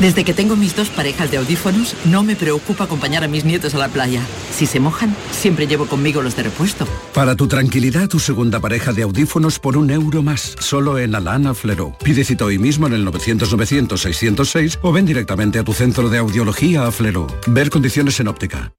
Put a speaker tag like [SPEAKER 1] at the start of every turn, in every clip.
[SPEAKER 1] Desde que tengo mis dos parejas de audífonos, no me preocupa acompañar a mis nietos a la playa. Si se mojan, siempre llevo conmigo los de repuesto.
[SPEAKER 2] Para tu tranquilidad, tu segunda pareja de audífonos por un euro más, solo en Alana Flero. Pide cita hoy mismo en el 900-900-606 o ven directamente a tu centro de audiología a Flero. Ver condiciones en óptica.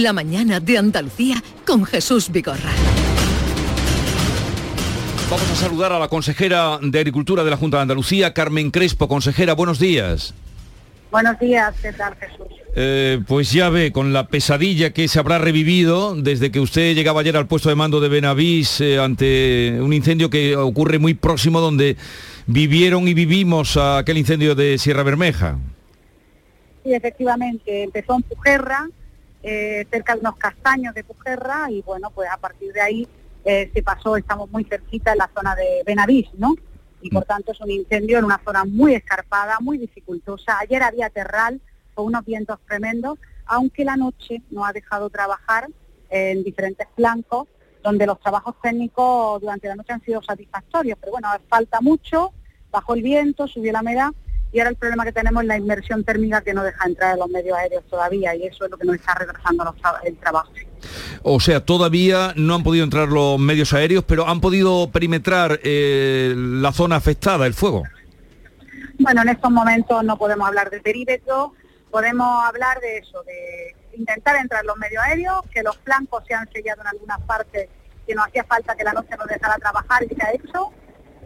[SPEAKER 3] La mañana de Andalucía con Jesús Vigorra.
[SPEAKER 4] Vamos a saludar a la consejera de Agricultura de la Junta de Andalucía, Carmen Crespo. Consejera, buenos días.
[SPEAKER 5] Buenos días, ¿qué tal Jesús?
[SPEAKER 4] Eh, pues ya ve, con la pesadilla que se habrá revivido desde que usted llegaba ayer al puesto de mando de Benavís eh, ante un incendio que ocurre muy próximo donde vivieron y vivimos aquel incendio de Sierra Bermeja.
[SPEAKER 5] Sí, efectivamente, empezó en Pujerra, eh, cerca de unos castaños de Pujerra y bueno, pues a partir de ahí eh, se pasó, estamos muy cerquita en la zona de Benavís, ¿no? Y por tanto es un incendio en una zona muy escarpada, muy dificultosa. Ayer había terral con unos vientos tremendos, aunque la noche no ha dejado trabajar en diferentes flancos, donde los trabajos técnicos durante la noche han sido satisfactorios, pero bueno, falta mucho, bajó el viento, subió la humedad y ahora el problema que tenemos es la inmersión térmica que no deja entrar a los medios aéreos todavía y eso es lo que nos está retrasando los el trabajo.
[SPEAKER 4] O sea, todavía no han podido entrar los medios aéreos, pero han podido perimetrar eh, la zona afectada, el fuego.
[SPEAKER 5] Bueno, en estos momentos no podemos hablar de perímetro, podemos hablar de eso, de intentar entrar los medios aéreos, que los flancos se han sellado en algunas partes que no hacía falta que la noche nos dejara trabajar y se ha hecho,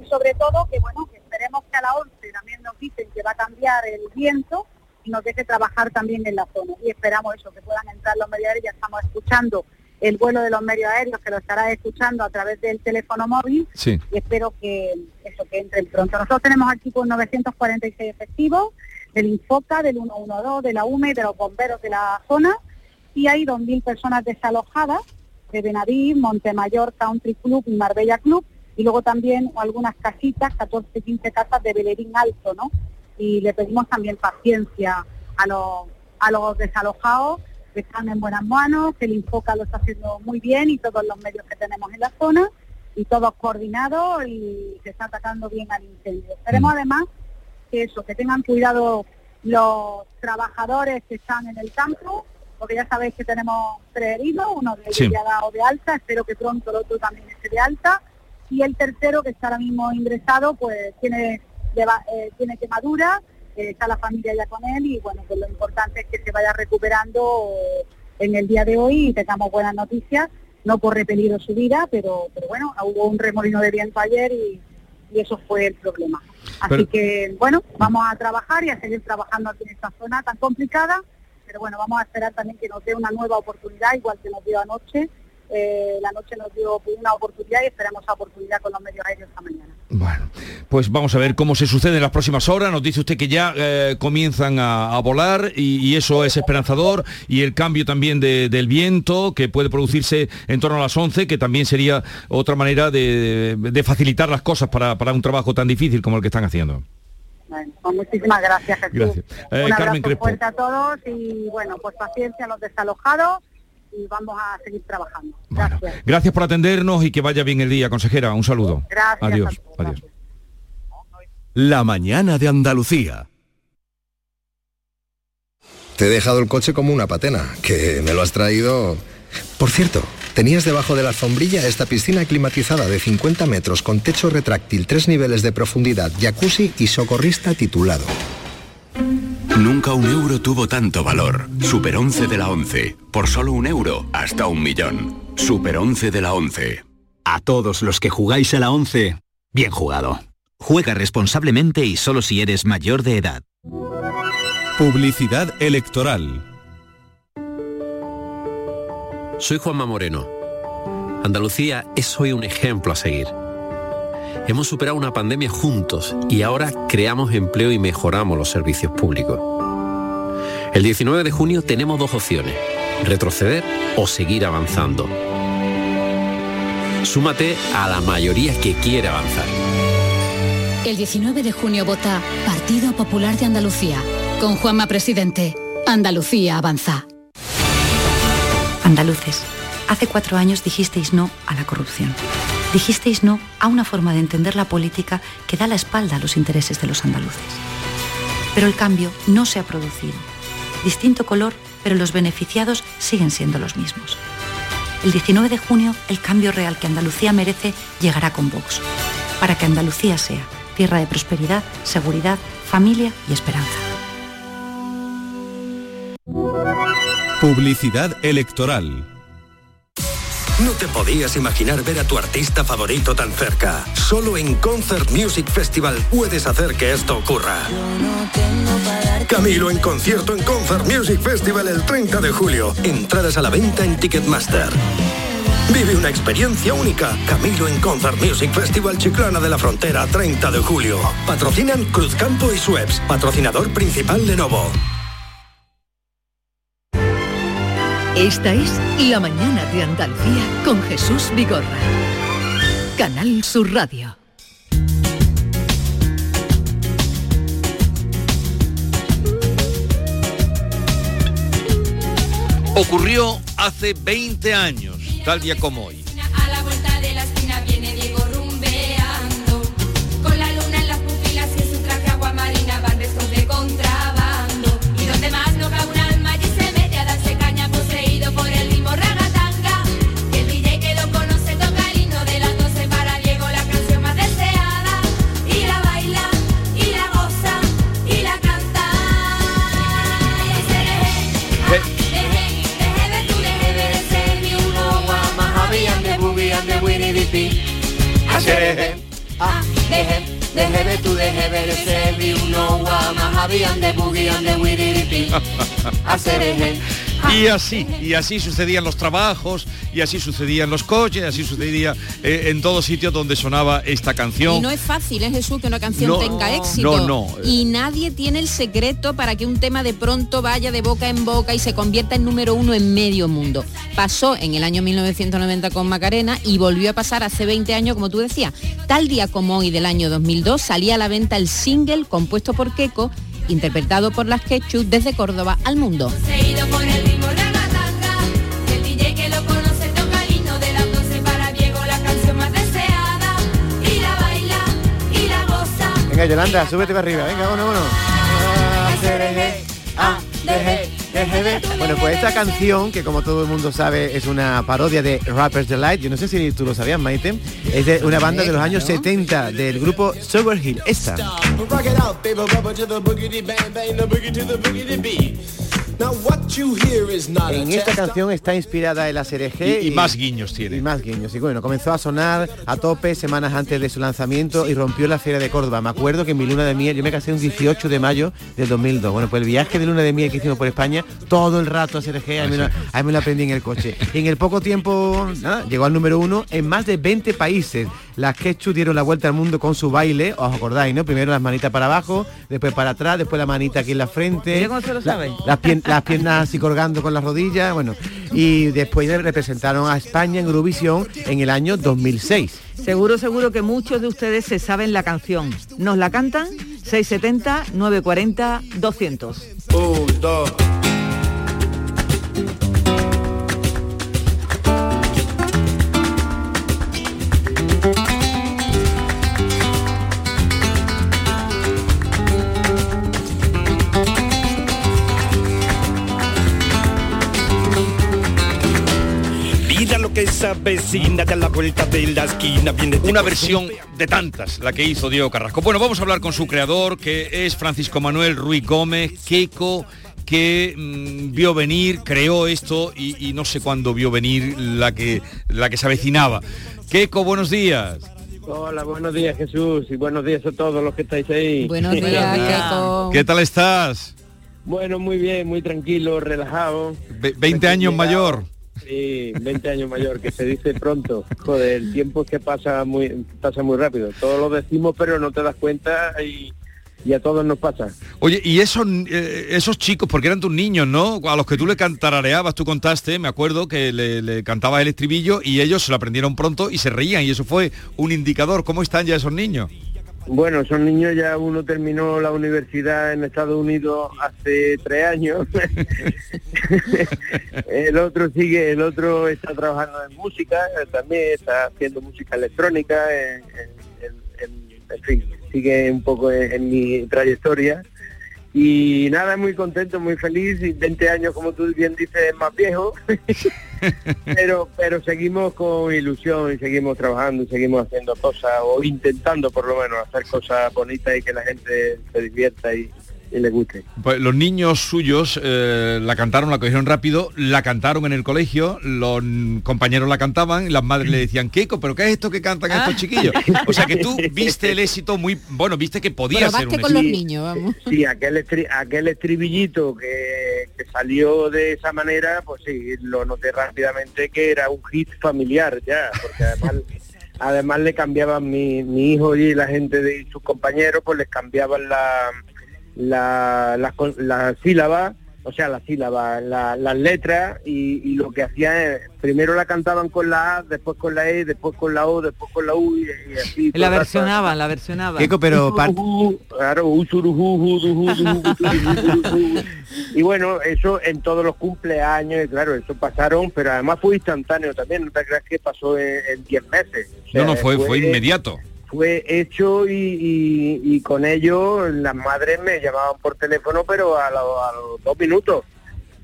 [SPEAKER 5] y sobre todo que bueno, que esperemos que a la 11 también nos dicen que va a cambiar el viento y nos deje trabajar también en la zona. Y esperamos eso, que puedan entrar los medios aéreos, ya estamos escuchando el vuelo de los medios aéreos, que lo estará escuchando a través del teléfono móvil. Y espero que eso que entren pronto. Nosotros tenemos aquí con 946 efectivos del Infoca, del 112, de la UME, de los bomberos de la zona. Y hay 2.000 personas desalojadas de Benavís, Montemayor Country Club y Marbella Club y luego también algunas casitas, 14, 15 casas de Belerín Alto, ¿no? Y le pedimos también paciencia a los, a los desalojados, que están en buenas manos, que el Infoca lo está haciendo muy bien y todos los medios que tenemos en la zona, y todos coordinados y se está atacando bien al incendio. Esperemos además que eso, que tengan cuidado los trabajadores que están en el campo, porque ya sabéis que tenemos tres heridos, uno de ellos
[SPEAKER 6] Sí.
[SPEAKER 5] ya ha dado de alta, espero que pronto el otro también esté de alta, y el tercero que está ahora mismo ingresado, pues tiene, eh, tiene quemadura, eh, está la familia ya con él, y bueno, pues lo importante es que se vaya recuperando eh, en el día de hoy y tengamos buenas noticias, no corre peligro su vida, pero, pero bueno, hubo un remolino de viento ayer y, y eso fue el problema. Así
[SPEAKER 6] Pero-
[SPEAKER 5] que, bueno, vamos a trabajar y a seguir trabajando aquí en esta zona tan complicada, pero bueno, vamos a esperar también que nos dé una nueva oportunidad, igual que nos dio anoche. Eh, la noche nos dio una oportunidad y esperamos esa oportunidad con los medios aéreos esta mañana.
[SPEAKER 6] Bueno, pues vamos a ver cómo se sucede en las próximas horas. Nos dice usted que ya eh, comienzan a, a volar y, y eso es esperanzador. Y el cambio también de- del viento que puede producirse en torno a las 11, que también sería otra manera de, de facilitar las cosas para, para un trabajo tan difícil como el que están haciendo.
[SPEAKER 5] Bueno, pues muchísimas gracias, Jesús.
[SPEAKER 6] Gracias. Eh,
[SPEAKER 5] Un
[SPEAKER 6] Carmen
[SPEAKER 5] abrazo
[SPEAKER 6] Crespo.
[SPEAKER 5] fuerte a todos y bueno, pues paciencia a los desalojados y vamos a seguir trabajando. Gracias.
[SPEAKER 6] Gracias por atendernos y que vaya bien el día, consejera. Un saludo.
[SPEAKER 5] Gracias
[SPEAKER 6] Adiós. Adiós.
[SPEAKER 7] La mañana de Andalucía.
[SPEAKER 8] Te he dejado el coche como una patena, que me lo has traído... Por cierto, tenías debajo de la alfombrilla esta piscina climatizada de 50 metros con techo retráctil, tres niveles de profundidad, jacuzzi y socorrista titulado.
[SPEAKER 9] Nunca un euro tuvo tanto valor. Super 11 de la 11. Por solo un euro, hasta un millón. Super 11 de la 11.
[SPEAKER 10] A todos los que jugáis a la 11, bien jugado. Juega responsablemente y solo si eres mayor de edad.
[SPEAKER 7] Publicidad electoral.
[SPEAKER 11] Soy Juanma Moreno. Andalucía es hoy un ejemplo a seguir. Hemos superado una pandemia juntos y ahora creamos empleo y mejoramos los servicios públicos. El 19 de junio tenemos dos opciones, retroceder o seguir avanzando. Súmate a la mayoría que quiere avanzar.
[SPEAKER 12] El 19 de junio vota Partido Popular de Andalucía. Con Juanma Presidente. Andalucía avanza.
[SPEAKER 13] Andaluces, hace cuatro años dijisteis no a la corrupción. Dijisteis no a una forma de entender la política que da la espalda a los intereses de los andaluces. Pero el cambio no se ha producido. Distinto color, pero los beneficiados siguen siendo los mismos. El 19 de junio, el cambio real que Andalucía merece llegará con Vox, para que Andalucía sea tierra de prosperidad, seguridad, familia y esperanza.
[SPEAKER 7] Publicidad electoral.
[SPEAKER 14] No te podías imaginar ver a tu artista favorito tan cerca. Solo en Concert Music Festival puedes hacer que esto ocurra. Camilo en concierto en Concert Music Festival el 30 de julio. Entradas a la venta en Ticketmaster. Vive una experiencia única. Camilo en Concert Music Festival Chiclana de la Frontera 30 de julio. Patrocinan Cruzcampo y Sueps. Patrocinador principal Lenovo.
[SPEAKER 15] Esta es La Mañana de Andalucía con Jesús Vigorra. Canal Sur Radio.
[SPEAKER 6] Ocurrió hace 20 años, tal día como hoy.
[SPEAKER 4] Deje,
[SPEAKER 16] ah, deje, deje de tú, deje de ser mi uno, guama, javi, ande, bugi, ande, wiri, dipi. Hacer.
[SPEAKER 4] Y así, y así sucedían los trabajos, y así sucedían los coches, así sucedía eh, en todos sitios donde sonaba esta canción.
[SPEAKER 17] Y no es fácil, ¿eh, Jesús, que una canción
[SPEAKER 4] No,
[SPEAKER 17] tenga éxito.
[SPEAKER 4] no, no.
[SPEAKER 17] Y nadie tiene el secreto para que un tema de pronto vaya de boca en boca y se convierta en número uno en medio mundo. Pasó en el año 1990 con Macarena y volvió a pasar hace 20 años, como tú decías. Tal día como hoy del año 2002 salía a la venta el single compuesto por Keiko, interpretado por las Quechu desde Córdoba al mundo.
[SPEAKER 6] Seguido por el ritmo ragatanga. El DJ que lo conoce toca el himno de las 12 para Diego, la canción más deseada. Y la baila, y la goza.
[SPEAKER 16] Venga, Yolanda, súbete para arriba. Venga, bueno, bueno. Bueno, pues esta canción, que como todo el mundo sabe es una parodia de Rappers Delight, yo no sé si tú lo sabías, Maite, es de una banda de los años 70 del grupo Sober Hill. Esta. En esta canción está inspirada el ASRG
[SPEAKER 4] Y- y más guiños tiene.
[SPEAKER 16] Y más guiños. Y bueno, comenzó a sonar a tope semanas antes de su lanzamiento y rompió la Feria de Córdoba. Me acuerdo que en mi luna de miel, yo me casé un 18 de mayo del 2002. Bueno, pues el viaje de luna de miel que hicimos por España, todo el rato ASRG, ahí me, lo, ahí me lo aprendí en el coche. Y en el poco tiempo, nada, llegó al número uno en más de 20 países. Las Quechu dieron la vuelta al mundo con su baile, os acordáis, ¿no? Primero las manitas para abajo, después para atrás, después la manita aquí en la frente.
[SPEAKER 18] Mira cómo se lo
[SPEAKER 16] La-
[SPEAKER 18] sabe.
[SPEAKER 16] las, pien- las piernas así colgando con las rodillas, bueno. Y después representaron a España en Eurovisión en el año 2006.
[SPEAKER 18] Seguro, seguro que muchos de ustedes se saben la canción. ¿Nos la cantan? 670 940 200.
[SPEAKER 19] Un, dos.
[SPEAKER 20] Avecina de la vuelta de la esquina viene
[SPEAKER 4] Una versión de tantas, la que hizo Diego Carrasco. Bueno, vamos a hablar con su creador, que es Francisco Manuel Ruiz Gómez, Keiko, que mm, vio venir, creó esto y, y no sé cuándo vio venir la que, la que se avecinaba. Keiko, buenos días.
[SPEAKER 21] Hola, buenos días Jesús y buenos días a todos los que estáis ahí.
[SPEAKER 17] Buenos días, Keiko.
[SPEAKER 4] ¿Qué tal estás?
[SPEAKER 21] Bueno, muy bien, muy tranquilo, relajado.
[SPEAKER 4] Ve- 20 años mayor.
[SPEAKER 21] Sí, 20 años mayor, que se dice pronto. Joder, el tiempo es que pasa muy pasa muy rápido. Todos lo decimos, pero no te das cuenta y, a todos nos pasa.
[SPEAKER 4] Oye, y esos, eh, esos chicos, porque eran tus niños, ¿no? A los que tú le cantarareabas, tú contaste, me acuerdo que le, le el estribillo y ellos se lo aprendieron pronto y se reían y eso fue un indicador. ¿Cómo están ya esos niños?
[SPEAKER 21] Bueno, son niños, ya uno terminó la universidad en Estados Unidos hace tres años. el otro sigue, el otro está trabajando en música, eh, también está haciendo música electrónica, en, en- en- en fin, sigue un poco en, en mi trayectoria. Y nada, muy contento, muy feliz, y 20 años, como tú bien dices, más viejo. pero pero seguimos con ilusión y seguimos trabajando y seguimos haciendo cosas o intentando por lo menos hacer cosas bonitas y que la gente se divierta y, y le guste.
[SPEAKER 4] Pues los niños suyos eh, la cantaron, la cogieron rápido, la cantaron en el colegio, los compañeros la cantaban y las madres le decían, Keiko, ¿pero qué es esto que cantan
[SPEAKER 17] Ah.
[SPEAKER 4] estos chiquillos? O sea que tú viste el éxito muy, bueno, viste que podía ser un
[SPEAKER 17] con los
[SPEAKER 4] éxito.
[SPEAKER 17] niños, vamos.
[SPEAKER 21] Sí, aquel, estri- aquel estribillito que, que salió de esa manera, pues sí, lo noté rápidamente que era un hit familiar ya, porque además además le cambiaban mi, mi hijo y la gente de sus compañeros, pues les cambiaban la la, la, la sílaba, o sea, la sílaba, la- las letras y, y lo que hacían es, primero la cantaban con la A, después con la E, después con la O, después con la U y, y así.
[SPEAKER 18] La versionaban, la versionaban.
[SPEAKER 16] Keiko, pero
[SPEAKER 21] Claro. Y bueno, eso en todos los cumpleaños, y claro, eso pasaron, pero además fue instantáneo también, no te creas que pasó en en 10 meses. O sea,
[SPEAKER 4] No, no, fue, fue inmediato.
[SPEAKER 21] Fue hecho y, y- y con ello las madres me llamaban por teléfono, pero a, lo- a los dos minutos.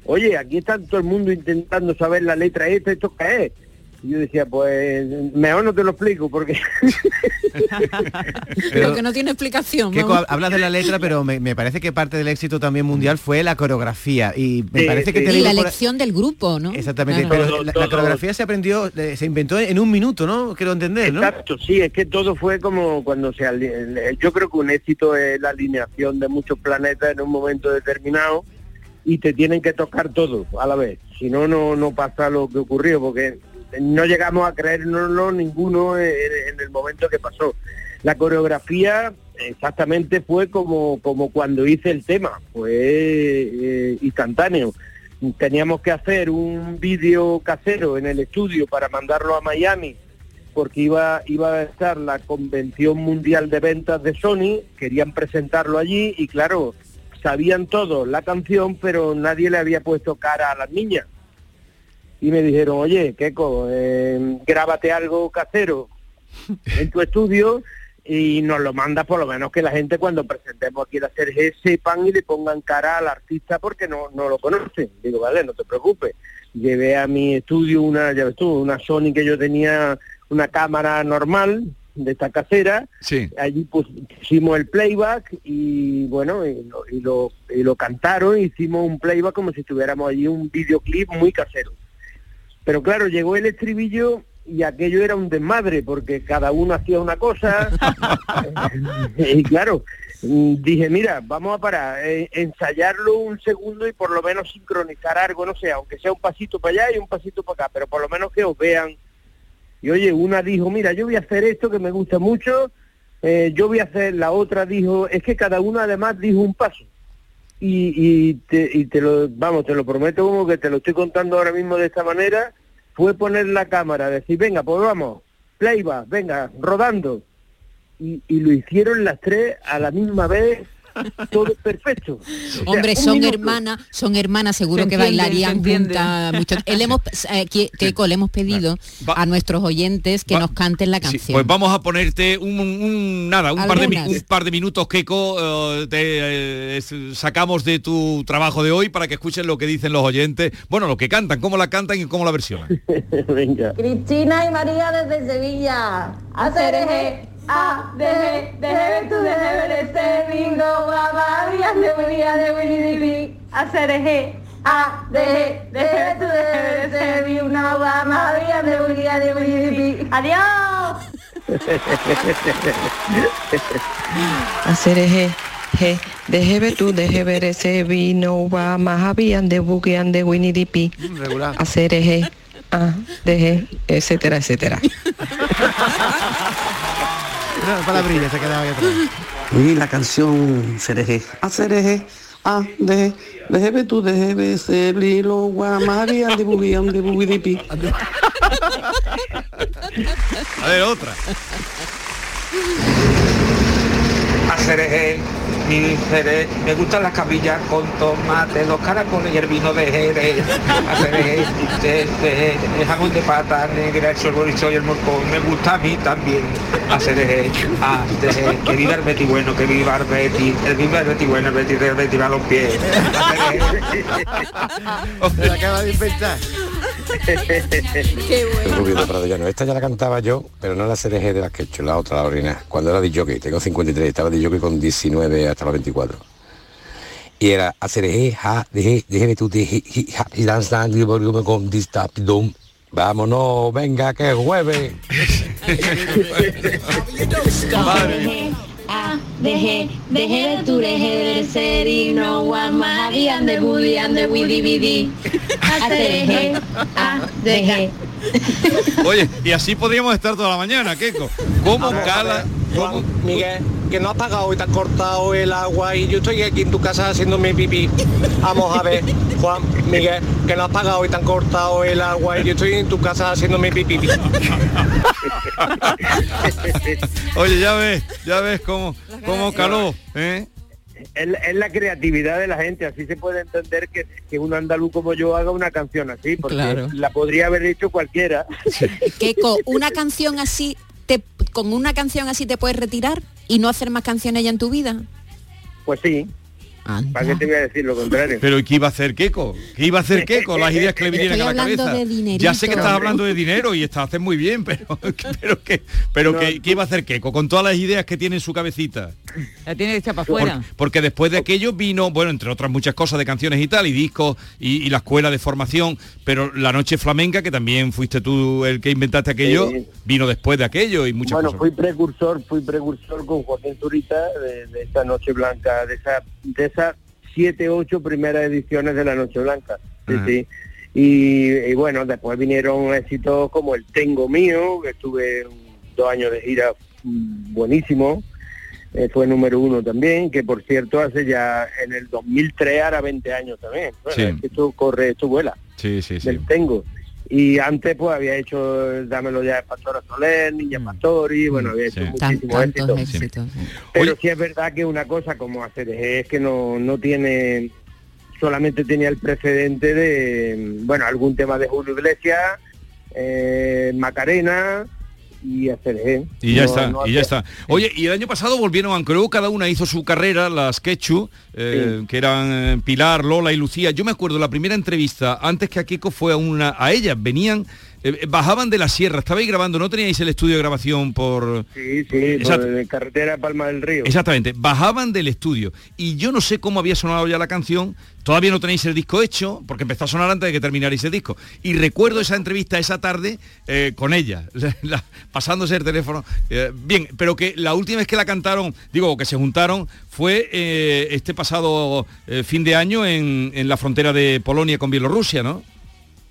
[SPEAKER 21] Oye, aquí está todo el mundo intentando saber la letra esta, ¿esto qué es? Y yo decía, pues mejor no te lo explico porque...
[SPEAKER 17] Pero que no tiene explicación.
[SPEAKER 16] Hablas de la letra, pero me, me parece que parte del éxito también mundial fue la coreografía. Y me
[SPEAKER 21] Sí,
[SPEAKER 16] parece que te
[SPEAKER 17] y la
[SPEAKER 16] por-
[SPEAKER 17] elección del grupo, ¿no?
[SPEAKER 16] Exactamente,
[SPEAKER 17] Claro.
[SPEAKER 16] pero la, la coreografía se aprendió, eh, se inventó en un minuto, ¿no? Quiero entender, ¿no?
[SPEAKER 21] Exacto, sí, es que todo fue como cuando se... Yo creo que un éxito es la alineación de muchos planetas en un momento determinado y te tienen que tocar todo a la vez. Si no, no, no pasa lo que ocurrió, porque no llegamos a creérnoslo ninguno en, el momento que pasó. La coreografía exactamente fue como, como cuando hice el tema, fue eh, instantáneo. Teníamos que hacer un vídeo casero en el estudio para mandarlo a Miami porque iba, iba a estar la Convención Mundial de Ventas de Sony, querían presentarlo allí y claro, sabían todos la canción, pero nadie le había puesto cara a las niñas. Y me dijeron, oye, Keiko, eh, grábate algo casero en tu estudio y nos lo manda por lo menos que la gente cuando presentemos aquí la Sergé sepan y le pongan cara al artista porque no, no lo conocen. Digo, vale, no te preocupes. Llevé a mi estudio una, ya ves tú, una Sony que yo tenía, una cámara normal de esta casera.
[SPEAKER 4] Sí.
[SPEAKER 21] Allí pusimos el playback y bueno, y lo, y lo, y lo cantaron, hicimos un playback como si estuviéramos allí un videoclip muy casero. Pero claro, llegó el estribillo y aquello era un desmadre porque cada uno hacía una cosa. Y claro mm, dije mira vamos a parar eh, ensayarlo un segundo y por lo menos sincronizar algo no sé aunque sea un pasito para allá y un pasito para acá pero por lo menos que os vean y oye una dijo mira yo voy a hacer esto que me gusta mucho eh, yo voy a hacer la otra dijo es que cada uno además dijo un paso y, y, te, y te lo vamos te lo prometo como que te lo estoy contando ahora mismo de esta manera fue poner la cámara, decir, venga, pues vamos, playback, venga, rodando. Y, y lo hicieron las tres a la misma vez, todo perfecto. Sea,
[SPEAKER 17] Hombre, son hermanas, son hermanas, seguro
[SPEAKER 18] Se
[SPEAKER 17] que bailarían juntas mucho. Le hemos, eh, que- Keiko, le hemos pedido a nuestros oyentes que nos canten la
[SPEAKER 4] Sí,
[SPEAKER 17] canción.
[SPEAKER 4] pues vamos a ponerte un, nada, un par, de, un par de minutos, Keiko, eh, te eh, sacamos de tu trabajo de hoy para que escuchen lo que dicen los oyentes. Bueno, lo que cantan, cómo la cantan y cómo la versionan.
[SPEAKER 21] Venga.
[SPEAKER 12] Cristina y María desde Sevilla. A, de, G, de, G, tú de, de, C, bingo, guapa, María de María de Winnie the Pooh. Hacer eje, a, de, G, de, G, tú de, de, C, bingo, guapa, María de María de Winnie the Pooh. ¡Adiós!
[SPEAKER 22] Hacer eje, je, deje ver tú, deje ver ese vino, va más habían de buquean de Winnie the Pooh.
[SPEAKER 16] Regular.
[SPEAKER 22] Hacer eje, a, deje, etcétera, etcétera.
[SPEAKER 16] No, palabrilla se quedaba ahí atrás.
[SPEAKER 23] Y la canción Cereje, a Cereje, a de, deje tú, deje ese lilo, guamaria, de bubiam, de bubidipi.
[SPEAKER 4] A ver, otra.
[SPEAKER 24] Hacer eje, Jerez, me gustan las cabillas con tomate, los caracoles y el vino de Jerez. Eje, de, el jamón de pata negra, el chorizo y el morcón, me gusta a mí también. De, que viva el Betty bueno, que viva el Betty, el viva el Betty bueno, el Betty a los pies.
[SPEAKER 16] Se acaba de inventar.
[SPEAKER 25] El Rubio de Prado Llano. Esta ya la cantaba yo, pero no la CDG de las que he hecho, la otra, la orina. Cuando era de jockey, tengo 53, estaba de jockey con 19 hasta los 24. Y era hacer eje, ja, deje, déjeme tú, deje, y danza, y con distapidum. Vámonos, venga, que jueves.
[SPEAKER 12] A, deje, deje de tu, deje de ser y no guama, habían de budi, and de widi bidi. Hacer eje, a, deje.
[SPEAKER 4] Oye, y así podríamos estar toda la mañana, Keiko. ¿Cómo cala?
[SPEAKER 23] Juan, Miguel, que no has pagado y te has cortado el agua y yo estoy aquí en tu casa haciéndome pipí. Vamos a ver, Juan, Miguel, que no has pagado y te han cortado el agua y yo estoy en tu casa haciéndome pipí.
[SPEAKER 4] Oye, ya ves, ya ves cómo, cómo caló, ¿eh?
[SPEAKER 21] Es, la- es la creatividad de la gente, así se puede entender que, que un andaluz como yo haga una canción así, porque
[SPEAKER 17] Claro.
[SPEAKER 21] la podría haber hecho cualquiera.
[SPEAKER 17] Keiko, una canción así, te, con una canción así te puedes retirar y no hacer más canciones ya en tu vida.
[SPEAKER 21] Pues sí. ¿Para qué te voy a decir lo contrario?
[SPEAKER 4] Pero ¿y qué iba a hacer Keiko? ¿Qué iba a hacer Keiko? Las ideas que le vinieron
[SPEAKER 21] Estoy
[SPEAKER 4] a la cabeza.
[SPEAKER 21] de
[SPEAKER 4] ya sé que estás hablando de dinero y estás haces muy bien, pero pero que pero que, ¿qué iba a hacer Keiko con todas las ideas que tiene en su cabecita?
[SPEAKER 18] La tiene hecha para
[SPEAKER 4] Por-
[SPEAKER 18] afuera.
[SPEAKER 4] porque después de aquello vino, bueno, entre otras muchas cosas de canciones y tal, y discos y, y la escuela de formación, pero la noche flamenca, que también fuiste tú el que inventaste aquello,
[SPEAKER 21] Sí.
[SPEAKER 4] vino después de aquello y muchas
[SPEAKER 21] bueno,
[SPEAKER 4] cosas.
[SPEAKER 21] fui precursor, fui precursor con Joaquín Zurita de, de esa noche blanca, de esa, de esa siete, ocho primeras ediciones de La Noche Blanca. Sí,
[SPEAKER 4] Ajá.
[SPEAKER 21] sí. Y, y bueno, después vinieron éxitos como El Tengo Mío, que estuve dos años de gira buenísimo. Eh, fue número uno también, que por cierto hace ya en el 2003 ahora 20 años también. Bueno,
[SPEAKER 4] Sí.
[SPEAKER 21] es que esto corre, esto vuela
[SPEAKER 4] Sí, sí, sí.
[SPEAKER 21] del Tengo. Y antes pues había hecho Dámelo ya de Pastora Soler, Niña Pastori, bueno, había hecho muchísimos éxitos.
[SPEAKER 17] éxitos.
[SPEAKER 21] Pero sí es verdad que una cosa como hacer es que no, no tiene, solamente tenía el precedente de, bueno, algún tema de Julio Iglesias, eh, Macarena y hacer
[SPEAKER 4] Y ya está, y ya está. Oye, y el año pasado volvieron, aunque luego cada una hizo su carrera, las Quechu, eh, que eran eh, Pilar, Lola y Lucía. Yo me acuerdo, la primera entrevista, antes que a Kiko, fue a una a ellas. Venían, eh, bajaban de la sierra, estabais grabando, no teníais el estudio de grabación por...
[SPEAKER 21] Sí, sí,
[SPEAKER 4] Exacto.
[SPEAKER 21] por carretera Palma del Río.
[SPEAKER 4] Exactamente, bajaban del estudio y yo no sé cómo había sonado ya la canción, todavía no tenéis el disco hecho, porque empezó a sonar antes de que terminarais el disco. Y recuerdo esa entrevista esa tarde eh, con ella, la- pasándose el teléfono. Eh, bien, pero que la última vez que la cantaron, digo, que se juntaron, fue eh, este pasado eh, fin de año en, en la frontera de Polonia con Bielorrusia, ¿no?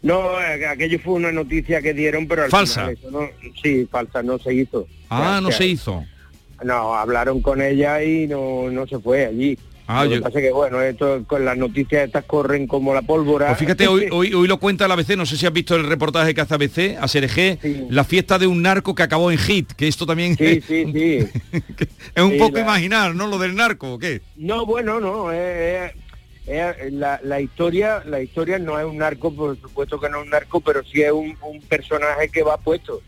[SPEAKER 21] No, eh, aquello fue una noticia que dieron, pero al
[SPEAKER 4] Falsa.
[SPEAKER 21] final eso no, sí, falsa, no se hizo.
[SPEAKER 4] Ah,
[SPEAKER 21] O
[SPEAKER 4] no se hizo.
[SPEAKER 21] No, hablaron con ella y no, no se fue allí.
[SPEAKER 4] Ah,
[SPEAKER 21] lo que pasa es que bueno, esto con las noticias estas corren como la pólvora.
[SPEAKER 4] Pues fíjate, hoy, hoy, hoy lo cuenta el ABC, no sé si has visto el reportaje que hace ABC, a Sergé, la fiesta de un narco que acabó en hit, que esto también
[SPEAKER 21] Sí, sí, sí.
[SPEAKER 4] es un
[SPEAKER 21] Sí,
[SPEAKER 4] poco
[SPEAKER 21] la-
[SPEAKER 4] imaginar, ¿no? Lo del narco, ¿o qué?
[SPEAKER 21] No, bueno, no, eh, eh, la, la historia, la historia no es un narco, por supuesto que no es un narco, pero sí es un, un personaje que va puesto,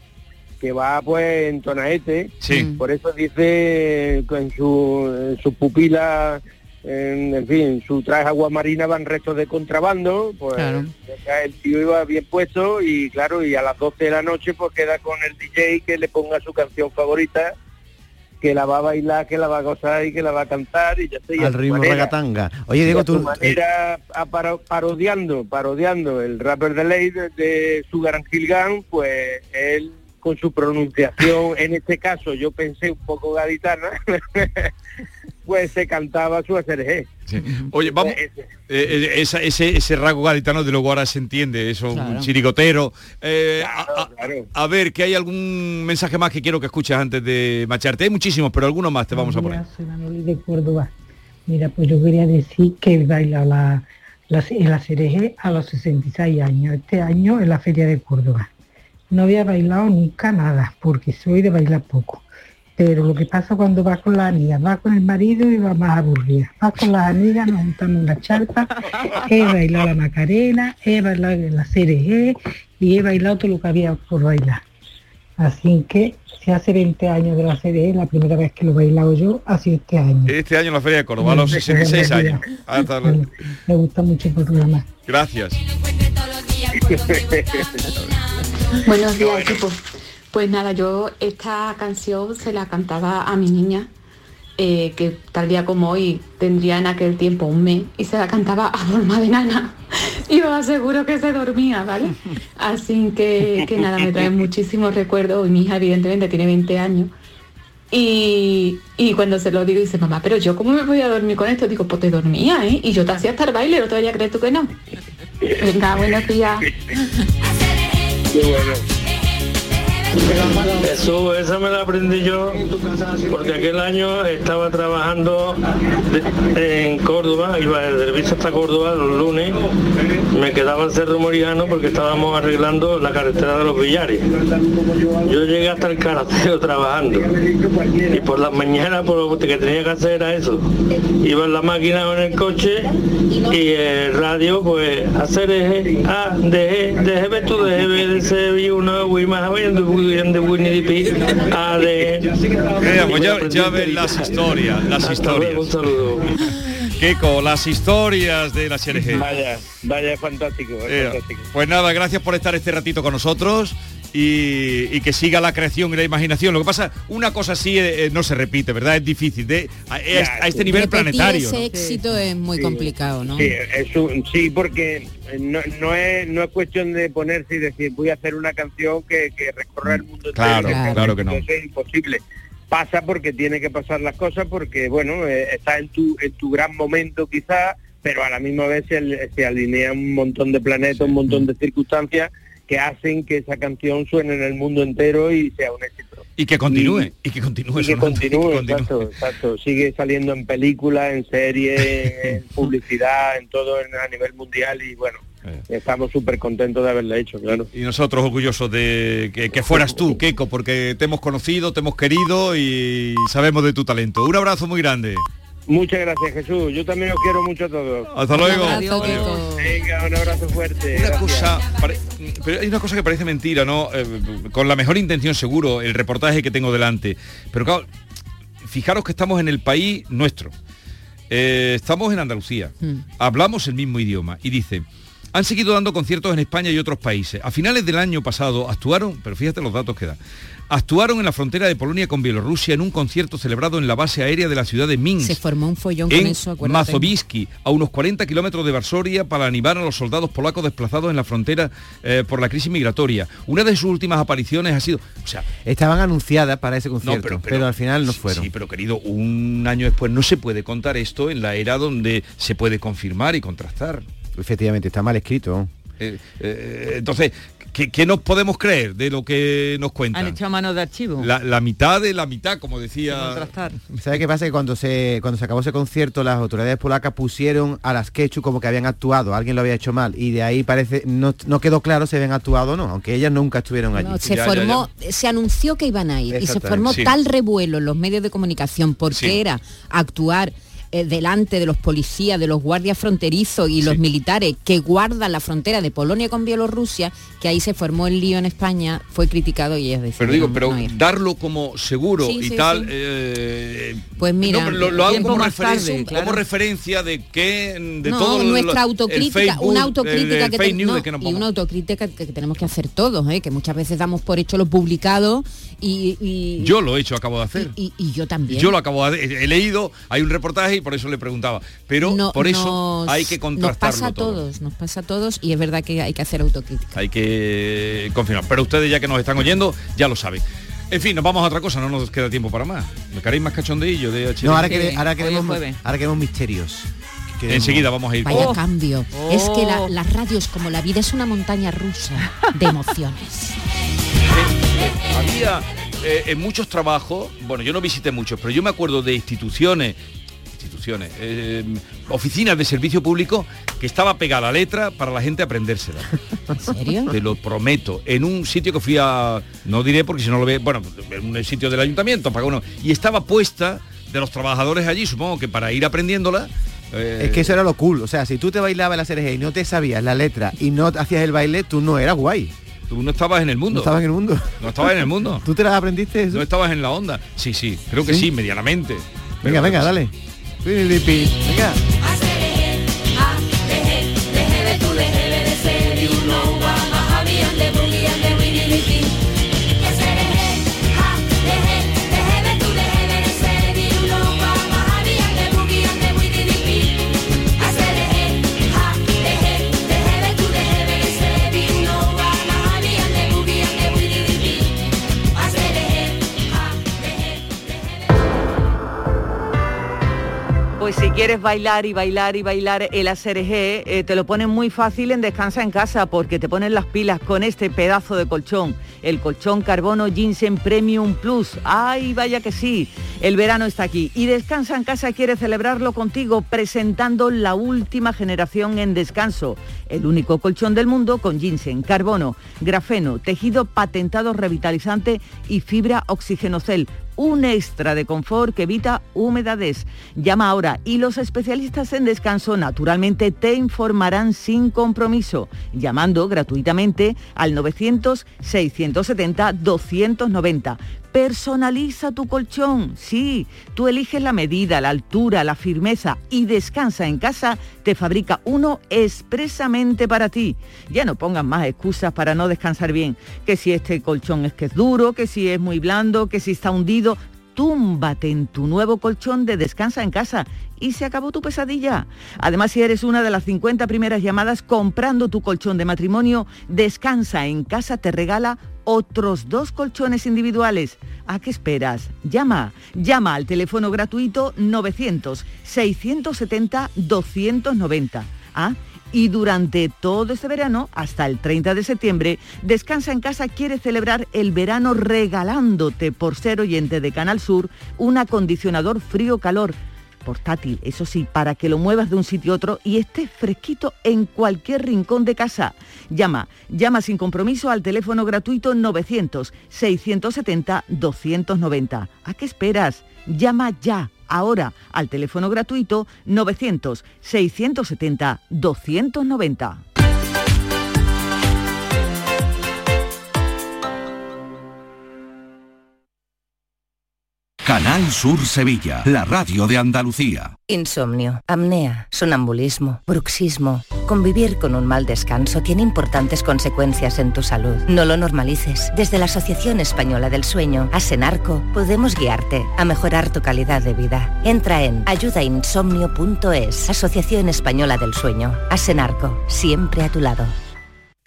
[SPEAKER 21] que va pues en tonaete.
[SPEAKER 4] Sí.
[SPEAKER 21] Por eso dice que en su, en su pupila, en, en fin, en su traje agua marina van restos de contrabando, pues
[SPEAKER 17] Claro.
[SPEAKER 21] el tío iba bien puesto y claro, y a las 12 de la noche pues queda con el DJ que le ponga su canción favorita que la va a bailar, que la va a gozar y que la va a cantar y ya está.
[SPEAKER 16] Al ritmo
[SPEAKER 21] manera.
[SPEAKER 16] regatanga. Oye, Diego, tú... eh,
[SPEAKER 21] manera, a paro- parodiando, parodiando el rapper de ley de, de Sugar pues él con su pronunciación, en este caso yo pensé un poco gaditana, pues se cantaba su SRG.
[SPEAKER 4] Oye, vamos, eh, eh, esa- ese, ese rasgo gaditano de luego ahora se entiende, eso, un
[SPEAKER 21] Claro.
[SPEAKER 4] chirigotero. Eh, a, a- a ver, que hay algún mensaje más que quiero que escuches antes de macharte. Hay muchísimos, pero algunos más te vamos a poner.
[SPEAKER 26] Soy Manoli de Córdoba. Mira, pues yo quería decir que he bailado la, la, la CRG a los 66 años, este año en la Feria de Córdoba. No había bailado nunca nada, porque soy de bailar poco. Pero lo que pasa cuando vas con las amigas, vas con el marido y vas más aburrida. Vas con las amigas, nos juntamos en la charpa, he bailado la Macarena, he bailado en la CRG y he bailado todo lo que había por bailar. Así que si hace 20 años de la CRG, la primera vez que lo he bailado yo ha sido este año.
[SPEAKER 4] Este año en la Feria de Córdoba, a los 66 años. Hasta.
[SPEAKER 26] Me gusta mucho el programa.
[SPEAKER 4] Gracias.
[SPEAKER 27] Buenos días, equipo. Pues nada, yo esta canción se la cantaba a mi niña, eh, que tal día como hoy tendría en aquel tiempo un mes, y se la cantaba a forma de nana. Y os aseguro que se dormía, ¿vale? Así que, que nada, me trae muchísimos recuerdos. Mi hija evidentemente tiene 20 años. Y, y cuando se lo digo dice, mamá, pero yo cómo me voy a dormir con esto, digo, pues te dormía, ¿eh? Y yo te hacía hasta el baile, no te vaya a creer tú que no. Venga, buenos días.
[SPEAKER 28] Eso, esa me la aprendí yo porque aquel año estaba trabajando en Córdoba, iba de servicio hasta Córdoba los lunes, me quedaba en Cerro Moriano porque estábamos arreglando la carretera de los Villares. Yo llegué hasta el Caraceo trabajando y por las mañanas por lo que tenía que hacer era eso. Iba en la máquina o en el coche y el radio pues hacer eje, A, D, G, D, G, tú, D, G, D, C, B, uno, Wii, más, de Wii, de Winnie the Pooh, A, D.
[SPEAKER 4] Mira, pues ya, ya ven las historias, las historias.
[SPEAKER 28] un saludo.
[SPEAKER 4] Kiko, las historias de la SRG.
[SPEAKER 21] Vaya, vaya, fantástico,
[SPEAKER 4] Eh,
[SPEAKER 21] fantástico.
[SPEAKER 4] Pues nada, gracias por estar este ratito con nosotros y, y que siga la creación y la imaginación. Lo que pasa, una cosa así eh, eh, no se repite, ¿verdad? Es difícil, de, a, es- a este nivel
[SPEAKER 17] Repetir
[SPEAKER 4] planetario.
[SPEAKER 17] ese
[SPEAKER 4] ¿no?
[SPEAKER 17] éxito es muy complicado, ¿no?
[SPEAKER 21] Sí, es un- sí, porque no, no es no es cuestión de ponerse y decir voy a hacer una canción que, que recorra el mundo entero.
[SPEAKER 4] Claro, claro que no.
[SPEAKER 21] Eso es imposible. Pasa porque tiene que pasar las cosas, porque bueno, eh, estás en tu, en tu gran momento quizás, pero a la misma vez se, se alinean un montón de planetas, un montón de circunstancias que hacen que esa canción suene en el mundo entero y sea un éxito.
[SPEAKER 4] Y que continúe, y, que continúe.
[SPEAKER 21] Y que continúe,
[SPEAKER 4] que continúe.
[SPEAKER 21] exacto, exacto. Sigue saliendo en películas, en series, en publicidad, en todo en- a nivel mundial y bueno, estamos súper contentos de haberlo hecho, claro.
[SPEAKER 4] Y nosotros orgullosos de que, que fueras tú, Keiko, porque te hemos conocido, te hemos querido y sabemos de tu talento. Un abrazo muy grande.
[SPEAKER 21] Muchas gracias Jesús, yo también os quiero mucho a todos.
[SPEAKER 4] Hasta luego.
[SPEAKER 21] Venga, un abrazo fuerte.
[SPEAKER 4] Una cosa, pare- pero hay una cosa que parece mentira, ¿no? Eh, con la mejor intención seguro, el reportaje que tengo delante. Pero claro, fijaros que estamos en el país nuestro. Eh, estamos en Andalucía. Hablamos el mismo idioma. Y dice, han seguido dando conciertos en España y otros países. A finales del año pasado actuaron, pero fíjate los datos que da, actuaron en la frontera de Polonia con Bielorrusia en un concierto celebrado en la base aérea de la ciudad de Minsk
[SPEAKER 17] Se formó un follón con
[SPEAKER 4] en
[SPEAKER 17] eso, acuérdate.
[SPEAKER 4] Mazowiecki, a unos 40 kilómetros de Varsovia, para animar a los soldados polacos desplazados en la frontera eh, por la crisis migratoria. Una de sus últimas apariciones ha sido, o sea,
[SPEAKER 16] Estaban anunciadas para ese concierto,
[SPEAKER 4] pero-
[SPEAKER 16] pero,
[SPEAKER 4] pero-
[SPEAKER 16] al final no
[SPEAKER 4] sí,
[SPEAKER 16] fueron.
[SPEAKER 4] Sí, pero querido, un año después no se puede contar esto en la era donde se puede confirmar y contrastar.
[SPEAKER 16] Efectivamente, está mal escrito.
[SPEAKER 4] Eh, eh, entonces, ¿qué, qué nos podemos creer de lo que nos
[SPEAKER 18] Han
[SPEAKER 4] cuentan?
[SPEAKER 18] hecho mano de archivo.
[SPEAKER 4] La, la mitad de la mitad, como decía...
[SPEAKER 16] ¿Sabe qué pasa? Que cuando se, cuando se acabó ese concierto, las autoridades polacas pusieron a las Quechu como que habían actuado, alguien lo había hecho mal, y de ahí parece, no, no quedó claro si habían actuado o no, aunque ellas nunca estuvieron allí.
[SPEAKER 17] No, se formó, se anunció que iban a ir y se formó
[SPEAKER 16] Sí.
[SPEAKER 17] tal revuelo en los medios de comunicación porque
[SPEAKER 16] Sí.
[SPEAKER 17] era actuar eh, delante de los policías, de los guardias fronterizos y los militares que guardan la frontera de Polonia con Bielorrusia, que ahí se formó el lío en España, fue criticado y ellas
[SPEAKER 4] Pero digo, pero
[SPEAKER 17] no
[SPEAKER 4] darlo como seguro
[SPEAKER 17] Sí,
[SPEAKER 4] y
[SPEAKER 17] sí,
[SPEAKER 4] tal, eh,
[SPEAKER 17] Pues mira,
[SPEAKER 4] no, lo, lo hago como, referencia,
[SPEAKER 17] tarde, claro.
[SPEAKER 4] como referencia de que de
[SPEAKER 17] no,
[SPEAKER 4] todo lo-
[SPEAKER 17] nuestra
[SPEAKER 4] el
[SPEAKER 17] autocrítica,
[SPEAKER 4] Facebook,
[SPEAKER 17] una autocrítica
[SPEAKER 4] el
[SPEAKER 17] que, te-
[SPEAKER 4] news que
[SPEAKER 17] y una autocrítica que, que tenemos que hacer todos, ¿eh? que muchas veces damos por hecho lo publicado y, y-
[SPEAKER 4] Yo lo he hecho, acabo de hacer.
[SPEAKER 17] y, y yo también.
[SPEAKER 4] Yo lo acabo de he leído, hay un reportaje por eso le preguntaba. Pero
[SPEAKER 17] No-
[SPEAKER 4] por eso
[SPEAKER 17] nos-
[SPEAKER 4] hay que
[SPEAKER 17] Nos
[SPEAKER 4] contrastarlo
[SPEAKER 17] pasa a
[SPEAKER 4] todo.
[SPEAKER 17] todos, nos pasa a todos y es verdad que hay que hacer autocrítica.
[SPEAKER 4] Hay que confirmar. Pero ustedes ya que nos están oyendo, ya lo saben. En fin, nos vamos a otra cosa, no nos queda tiempo para más. ¿Me queréis más cachondeillo de HL?
[SPEAKER 16] No, ahora, quere- ahora queremos, ahora queremos misterios. Queremos-
[SPEAKER 4] Enseguida vamos a ir.
[SPEAKER 17] Vaya cambio. Es que la, la radio es como la vida, es una montaña rusa de emociones.
[SPEAKER 4] Había eh, en muchos trabajos, bueno, yo no visité muchos, pero yo me acuerdo de instituciones, instituciones, eh, oficinas de servicio público que estaba pegada la letra para la gente aprendérsela.
[SPEAKER 17] ¿En serio?
[SPEAKER 4] Te lo prometo. En un sitio que fui a, no diré porque si no lo ve, bueno, en un sitio del ayuntamiento, paga uno, y estaba puesta de los trabajadores allí, supongo que para ir aprendiéndola. eh,
[SPEAKER 16] Es que eso era lo cool. O sea, si tú te bailabas la CRG y no te sabías la letra y no hacías el baile, tú no eras guay.
[SPEAKER 4] Tú no estabas en el mundo.
[SPEAKER 16] No estabas en el mundo.
[SPEAKER 4] No estabas en el mundo.
[SPEAKER 16] ¿Tú te las aprendiste eso?
[SPEAKER 4] No estabas en la onda. Sí, sí, creo que
[SPEAKER 16] ¿Sí?
[SPEAKER 4] sí, medianamente.
[SPEAKER 16] Venga,
[SPEAKER 4] Pero-
[SPEAKER 16] venga, dale. 飞
[SPEAKER 18] 得比，你看。Si quieres bailar y bailar y bailar el ASRG, eh, te lo ponen muy fácil en Descansa en Casa porque te ponen las pilas con este pedazo de colchón, el colchón carbono Ginseng Premium Plus. ¡Ay, vaya que sí! El verano está aquí y Descansa en Casa quiere celebrarlo contigo presentando la última generación en descanso, el único colchón del mundo con ginseng, carbono, grafeno, tejido patentado revitalizante y fibra oxigenocel un extra de confort que evita humedades. Llama ahora y los especialistas en descanso naturalmente te informarán sin compromiso, llamando gratuitamente al 900-670-290. Personaliza tu colchón. Sí, tú eliges la medida, la altura, la firmeza y descansa en casa, te fabrica uno expresamente para ti. Ya no pongas más excusas para no descansar bien, que si este colchón es que es duro, que si es muy blando, que si está hundido. Túmbate en tu nuevo colchón de descansa en casa y se acabó tu pesadilla. Además, si eres una de las 50 primeras llamadas comprando tu colchón de matrimonio, Descansa en casa te regala otros dos colchones individuales. ¿A qué esperas? Llama, llama al teléfono gratuito 900-670-290. ¿Ah? Y durante todo este verano, hasta el 30 de septiembre, Descansa en Casa quiere celebrar el verano regalándote, por ser oyente de Canal Sur, un acondicionador frío-calor portátil, eso sí, para que lo muevas de un sitio a otro y esté fresquito en cualquier rincón de casa. Llama, llama sin compromiso al teléfono gratuito 900-670-290. ¿A qué esperas? Llama ya, ahora, al teléfono gratuito 900-670-290.
[SPEAKER 29] Canal Sur Sevilla, la radio de Andalucía.
[SPEAKER 30] Insomnio, apnea, sonambulismo, bruxismo. Convivir con un mal descanso tiene importantes consecuencias en tu salud. No lo normalices. Desde la Asociación Española del Sueño, Asenarco, podemos guiarte a mejorar tu calidad de vida. Entra en ayudainsomnio.es, Asociación Española del Sueño. Asenarco, siempre a tu lado.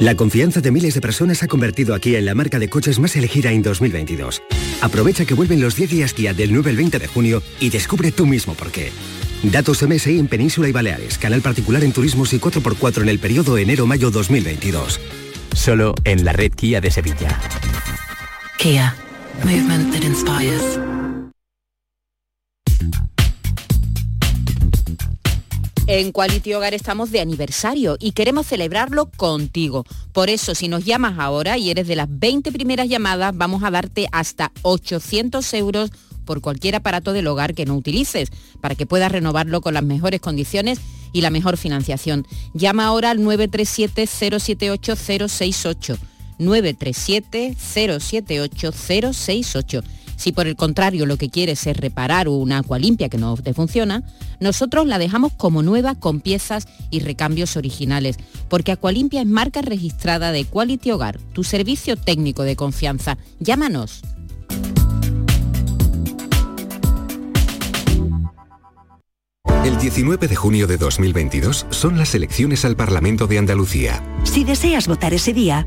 [SPEAKER 31] La confianza de miles de personas ha convertido a Kia en la marca de coches más elegida en 2022. Aprovecha que vuelven los 10 días Kia del 9 al 20 de junio y descubre tú mismo por qué. Datos MSI en Península y Baleares, canal particular en turismos y 4x4 en el periodo enero-mayo 2022.
[SPEAKER 32] Solo en la red Kia de Sevilla.
[SPEAKER 15] Kia. Movement that inspires.
[SPEAKER 17] En Quality Hogar estamos de aniversario y queremos celebrarlo contigo. Por eso, si nos llamas ahora y eres de las 20 primeras llamadas, vamos a darte hasta 800 euros por cualquier aparato del hogar que no utilices, para que puedas renovarlo con las mejores condiciones y la mejor financiación. Llama ahora al 937-078-068. 937-078-068. Si por el contrario lo que quieres es reparar una agua limpia que no te funciona, nosotros la dejamos como nueva con piezas y recambios originales, porque Aqualimpia es marca registrada de Quality Hogar, tu servicio técnico de confianza. Llámanos.
[SPEAKER 33] El 19 de junio de 2022 son las elecciones al Parlamento de Andalucía.
[SPEAKER 34] Si deseas votar ese día,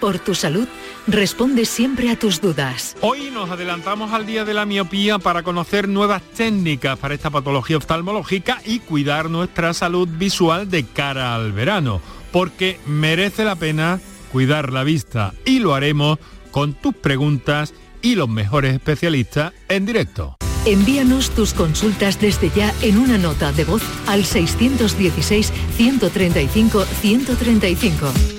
[SPEAKER 15] por tu salud, responde siempre a tus dudas.
[SPEAKER 35] Hoy nos adelantamos al día de la miopía para conocer nuevas técnicas para esta patología oftalmológica y cuidar nuestra salud visual de cara al verano, porque merece la pena cuidar la vista y lo haremos con tus preguntas y los mejores especialistas en directo.
[SPEAKER 15] Envíanos tus consultas desde ya en una nota de voz al 616-135-135.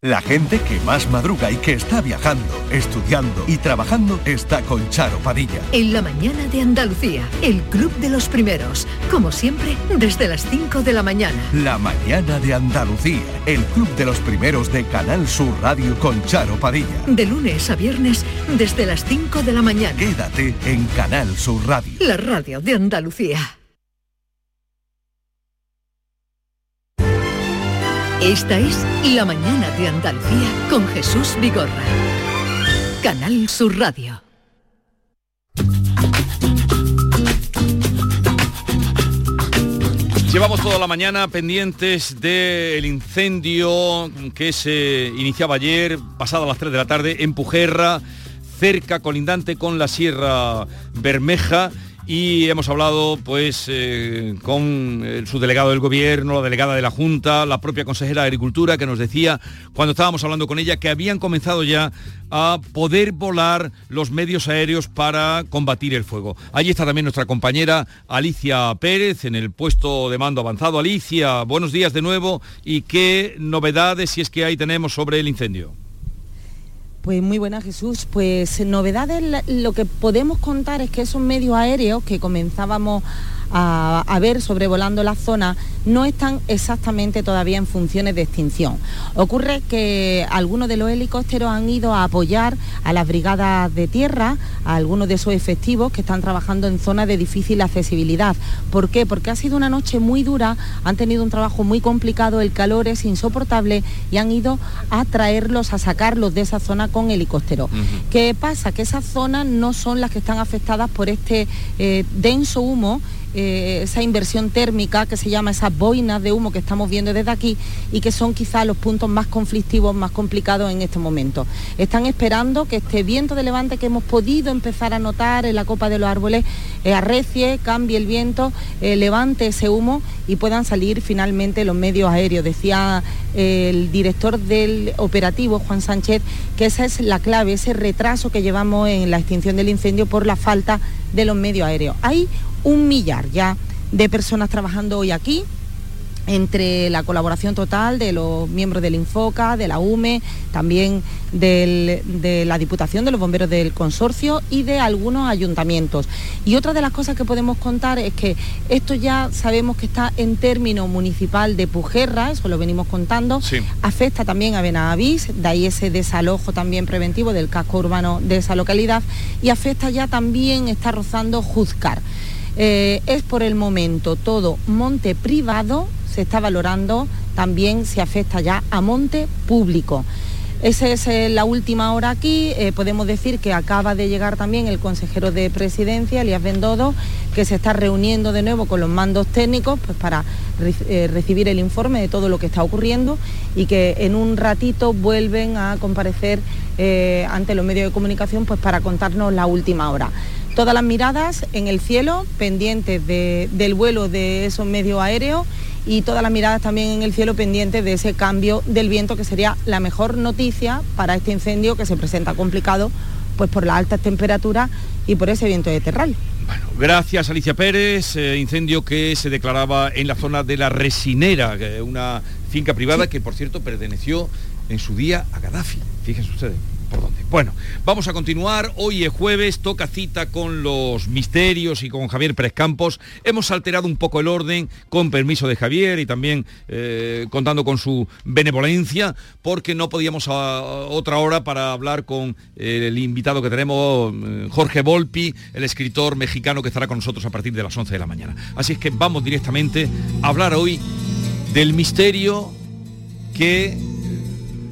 [SPEAKER 7] La gente que más madruga y que está viajando, estudiando y trabajando está con Charo Padilla.
[SPEAKER 15] En la mañana de Andalucía, el Club de los Primeros, como siempre, desde las 5 de la mañana.
[SPEAKER 7] La mañana de Andalucía, el club de los primeros de Canal Sur Radio con Charo Padilla.
[SPEAKER 15] De lunes a viernes, desde las 5 de la mañana.
[SPEAKER 7] Quédate en Canal Sur Radio.
[SPEAKER 15] La radio de Andalucía. Esta es La mañana de Andalucía con Jesús Vigorra. Canal Sur Radio.
[SPEAKER 4] Llevamos toda la mañana pendientes del incendio que se iniciaba ayer, pasada las 3 de la tarde, en Pujerra, cerca, colindante con la Sierra Bermeja y hemos hablado pues eh, con el subdelegado del gobierno, la delegada de la Junta, la propia consejera de Agricultura que nos decía cuando estábamos hablando con ella que habían comenzado ya a poder volar los medios aéreos para combatir el fuego. Allí está también nuestra compañera Alicia Pérez en el puesto de mando avanzado. Alicia, buenos días de nuevo y qué novedades si es que ahí tenemos sobre el incendio.
[SPEAKER 36] Pues muy buena Jesús, pues novedades lo que podemos contar es que esos medios aéreos que comenzábamos a, ver sobrevolando la zona no están exactamente todavía en funciones de extinción. Ocurre que algunos de los helicópteros han ido a apoyar a las brigadas de tierra, a algunos de esos efectivos que están trabajando en zonas de difícil accesibilidad. ¿Por qué? Porque ha sido una noche muy dura, han tenido un trabajo muy complicado, el calor es insoportable y han ido a traerlos, a sacarlos de esa zona con helicóptero. ¿Qué pasa? Que esas zonas no son las que están afectadas por este eh, denso humo eh, esa inversión térmica que se llama esas boinas de humo que estamos viendo desde aquí y que son quizás los puntos más conflictivos, más complicados en este momento. Están esperando que este viento de levante que hemos podido empezar a notar en la copa de los árboles eh, arrecie, cambie el viento, eh, levante ese humo y puedan salir finalmente los medios aéreos. Decía el director del operativo, Juan Sánchez, que esa es la clave, ese retraso que llevamos en la extinción del incendio por la falta de los medios aéreos. Hay un millar ya de personas trabajando hoy aquí, entre la colaboración total de los miembros del Infoca, de la UME, también de la Diputación, de los bomberos del consorcio y de algunos ayuntamientos. Y otra de las cosas que podemos contar es que esto ya sabemos que está en término municipal de Pujerra, eso lo venimos contando, afecta también a Benavís, de ahí ese desalojo también preventivo del casco urbano de esa localidad y afecta ya también, está rozando Juzcar. Eh, es por el momento todo monte privado, se está valorando, también se afecta ya a monte público. Esa es eh, la última hora aquí. Eh, podemos decir que acaba de llegar también el consejero de presidencia, Elías Bendodo, que se está reuniendo de nuevo con los mandos técnicos pues, para recibir el informe de todo lo que está ocurriendo y que en un ratito vuelven a comparecer ante los medios de comunicación pues, para contarnos la última hora todas las miradas en el cielo, pendientes del vuelo de esos medios aéreos y todas las miradas también en el cielo pendientes de ese cambio del viento que sería la mejor noticia para este incendio que se presenta complicado pues por las altas temperaturas y por ese viento de terral.
[SPEAKER 4] Bueno, gracias Alicia Pérez, eh, incendio que se declaraba en la zona de la Resinera, una finca privada que por cierto perteneció en su día a Gaddafi, fíjense ustedes por dónde. Bueno, vamos a continuar. Hoy es jueves, toca cita con los misterios y con Javier Pérez Campos. Hemos alterado un poco el orden, con permiso de Javier y también eh, contando con su benevolencia, porque no podíamos a otra hora para hablar con el invitado que tenemos, eh, Jorge Volpi, el escritor mexicano que estará con nosotros a partir de las 11 de la mañana. Así es que vamos directamente a hablar hoy del misterio que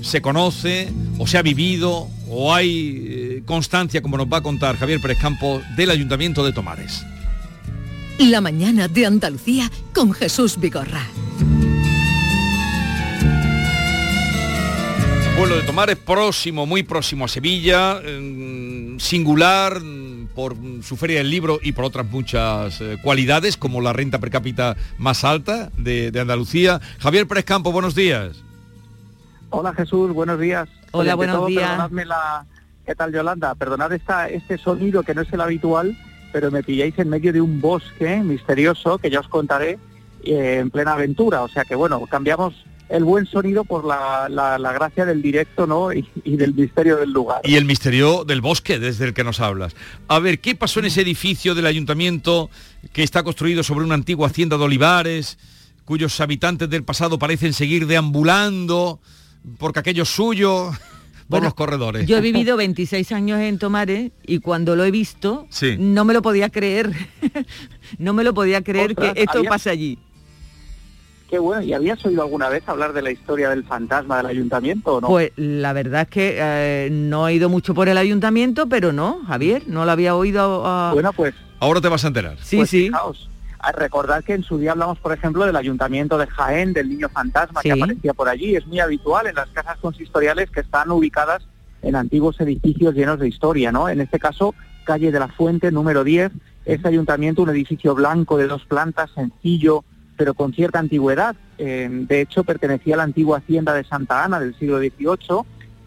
[SPEAKER 4] se conoce o se ha vivido o hay eh, constancia, como nos va a contar Javier Pérez Campos, del Ayuntamiento de Tomares.
[SPEAKER 15] La mañana de Andalucía con Jesús Vigorra.
[SPEAKER 4] Pueblo de Tomares próximo, muy próximo a Sevilla, singular por su feria del libro y por otras muchas eh, cualidades, como la renta per cápita más alta de, de Andalucía. Javier Pérez Campos, buenos días.
[SPEAKER 37] Hola Jesús, buenos días.
[SPEAKER 18] Hola, buenos días.
[SPEAKER 37] Perdonadme la... ¿Qué tal Yolanda? Perdonad esta, este sonido que no es el habitual, pero me pilláis en medio de un bosque misterioso que ya os contaré eh, en plena aventura. O sea que bueno, cambiamos el buen sonido por la, gracia del directo ¿no? Y, y, del misterio del lugar.
[SPEAKER 4] Y el misterio del bosque desde el que nos hablas. A ver, ¿qué pasó en ese edificio del ayuntamiento que está construido sobre una antigua hacienda de olivares, cuyos habitantes del pasado parecen seguir deambulando? Porque aquello es suyo por los corredores.
[SPEAKER 18] Yo he vivido 26 años en Tomares y cuando lo he visto no me lo podía creer. no me lo podía creer que esto pasa allí.
[SPEAKER 37] Qué bueno, ¿y habías oído alguna vez hablar de la historia del fantasma del ayuntamiento o no?
[SPEAKER 18] Pues la verdad es que eh, no he ido mucho por el ayuntamiento, pero no, Javier, no lo había oído. a-
[SPEAKER 37] Bueno, pues
[SPEAKER 4] Ahora te vas a enterar.
[SPEAKER 18] Sí,
[SPEAKER 37] Pues
[SPEAKER 18] sí.
[SPEAKER 37] fijaos, recordar que en su día hablamos, por ejemplo, del ayuntamiento de Jaén, del niño fantasma que aparecía por allí. Es muy habitual en las casas consistoriales que están ubicadas en antiguos edificios llenos de historia, ¿no? En este caso, calle de la Fuente, número 10, ese ayuntamiento, un edificio blanco de dos plantas, sencillo, pero con cierta antigüedad. Eh, de hecho, pertenecía a la antigua hacienda de Santa Ana del siglo XVIII.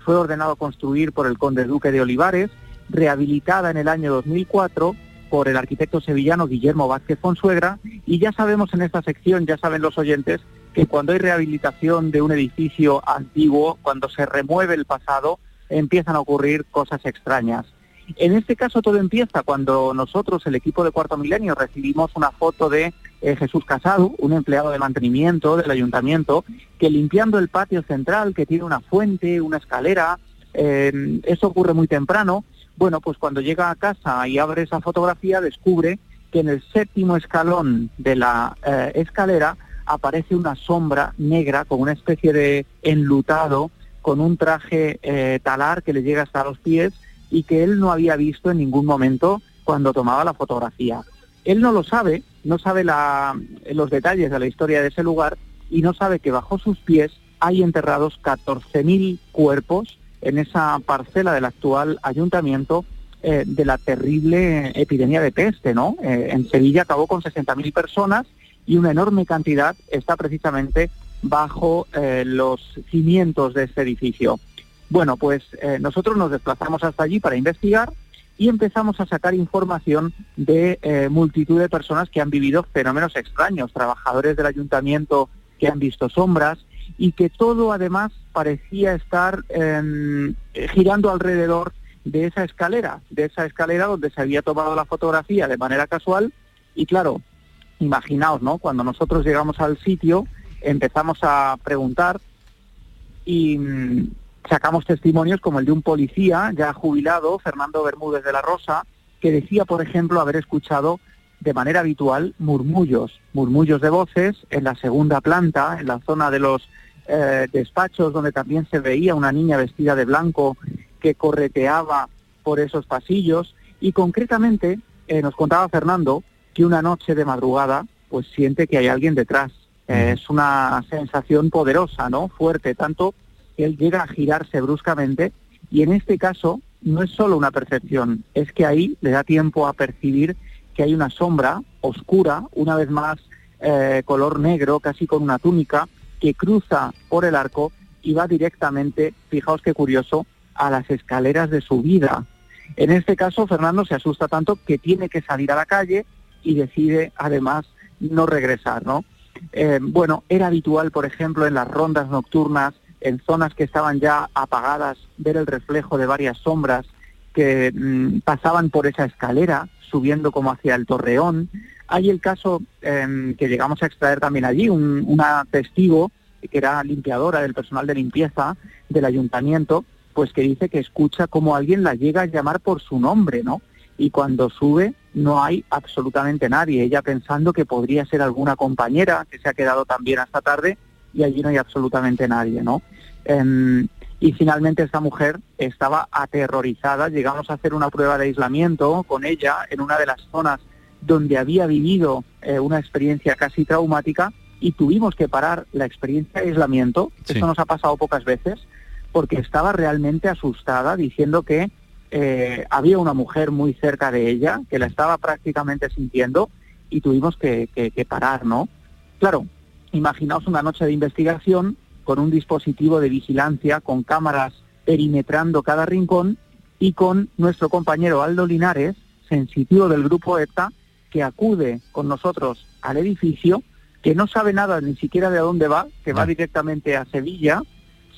[SPEAKER 37] Fue ordenado construir por el conde duque de Olivares, rehabilitada en el año 2004 por el arquitecto sevillano Guillermo Vázquez Fonsuegra. Y ya sabemos en esta sección, ya saben los oyentes, que cuando hay rehabilitación de un edificio antiguo, cuando se remueve el pasado, empiezan a ocurrir cosas extrañas. En este caso todo empieza cuando nosotros, el equipo de Cuarto Milenio, recibimos una foto de eh, Jesús Casado, un empleado de mantenimiento del ayuntamiento, que limpiando el patio central, que tiene una fuente, una escalera, eh, eso ocurre muy temprano, bueno, pues cuando llega a casa y abre esa fotografía, descubre que en el séptimo escalón de la eh, escalera aparece una sombra negra con una especie de enlutado, con un traje eh, talar que le llega hasta los pies y que él no había visto en ningún momento cuando tomaba la fotografía. Él no lo sabe, no sabe los detalles de la historia de ese lugar y no sabe que bajo sus pies hay enterrados 14.000 cuerpos en esa parcela del actual ayuntamiento eh, de la terrible epidemia de peste, ¿no? Eh, en Sevilla acabó con 60.000 personas y una enorme cantidad está precisamente bajo eh, los cimientos de este edificio. Bueno, pues nosotros nos desplazamos hasta allí para investigar y empezamos a sacar información de multitud de personas que han vivido fenómenos extraños, trabajadores del ayuntamiento que han visto sombras y que todo además parecía estar em, girando alrededor de esa escalera, de esa escalera donde se había tomado la fotografía de manera casual y claro, imaginaos, ¿no? Cuando nosotros llegamos al sitio empezamos a preguntar y mm, sacamos testimonios como el de un policía ya jubilado, Fernando Bermúdez de la Rosa, que decía, por ejemplo, haber escuchado de manera habitual murmullos, murmullos de voces en la segunda planta, en la zona de los eh, despachos, donde también se veía una niña vestida de blanco que correteaba por esos pasillos y concretamente eh, nos contaba Fernando que una noche de madrugada pues siente que hay alguien detrás. Eh, es una sensación poderosa, ¿no? Fuerte, tanto que él llega a girarse bruscamente y en este caso no es solo una percepción, es que ahí le da tiempo a percibir que hay una sombra oscura, una vez más eh, color negro, casi con una túnica, que cruza por el arco y va directamente, fijaos qué curioso, a las escaleras de su vida. En este caso, Fernando se asusta tanto que tiene que salir a la calle y decide, además, no regresar, ¿no? Eh, bueno, era habitual, por ejemplo, en las rondas nocturnas, en zonas que estaban ya apagadas, ver el reflejo de varias sombras que mm, pasaban por esa escalera, subiendo como hacia el torreón. Hay el caso em, que llegamos a extraer también allí, un, una testigo que era limpiadora del personal de limpieza del ayuntamiento, pues que dice que escucha como alguien la llega a llamar por su nombre, ¿no? Y cuando sube no hay absolutamente nadie, ella pensando que podría ser alguna compañera que se ha quedado también hasta tarde y allí no hay absolutamente nadie, ¿no? Em, y finalmente esta mujer estaba aterrorizada, llegamos a hacer una prueba de aislamiento con ella en una de las zonas donde había vivido eh, una experiencia casi traumática y tuvimos que parar la experiencia de aislamiento,
[SPEAKER 4] Sí.
[SPEAKER 37] eso nos ha pasado pocas veces, porque estaba realmente asustada diciendo que eh, había una mujer muy cerca de ella, que la estaba prácticamente sintiendo y tuvimos que, que- que parar, ¿no? Claro, imaginaos una noche de investigación con un dispositivo de vigilancia, con cámaras perimetrando cada rincón y con nuestro compañero Aldo Linares, sensitivo del grupo ETA, que acude con nosotros al edificio, que no sabe nada ni siquiera de a dónde va, que va directamente a Sevilla,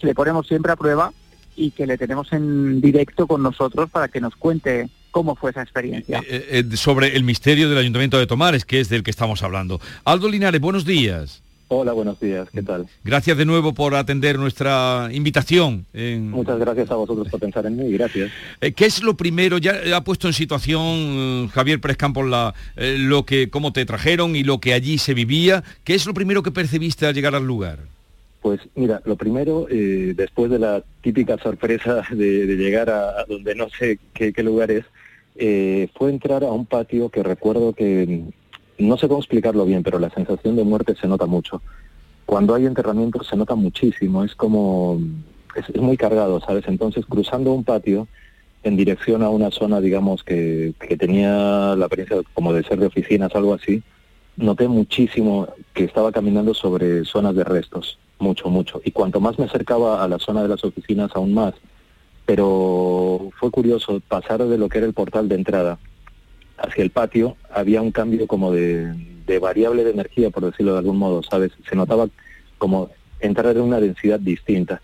[SPEAKER 37] le ponemos siempre a prueba y que le tenemos en directo con nosotros para que nos cuente cómo fue esa experiencia.
[SPEAKER 4] Eh, eh, sobre el misterio del Ayuntamiento de Tomares, que es del que estamos hablando. Aldo Linares, buenos días.
[SPEAKER 38] Hola, buenos días, ¿qué tal?
[SPEAKER 4] Gracias de nuevo por atender nuestra invitación. en-
[SPEAKER 38] Muchas gracias a vosotros por pensar en mí, gracias.
[SPEAKER 4] Eh, ¿Qué es lo primero? Ya ha puesto en situación eh, Javier Pérez Campos la, eh, lo que, cómo te trajeron y lo que allí se vivía. ¿Qué es lo primero que percibiste al llegar al lugar?
[SPEAKER 38] Pues mira, lo primero, eh, después de la típica sorpresa de, de llegar a, a donde no sé qué, qué lugar es, eh, fue entrar a un patio que recuerdo que, no sé cómo explicarlo bien, pero la sensación de muerte se nota mucho. Cuando hay enterramientos se nota muchísimo, es como, es, muy cargado, ¿sabes? Entonces cruzando un patio en dirección a una zona, digamos, que, que tenía la apariencia como de ser de oficinas, algo así, noté muchísimo que estaba caminando sobre zonas de restos, mucho, mucho. Y cuanto más me acercaba a la zona de las oficinas, aún más. Pero fue curioso pasar de lo que era el portal de entrada hacia el patio, había un cambio como de, de variable de energía, por decirlo de algún modo, ¿sabes? Se notaba como entrar en una densidad distinta.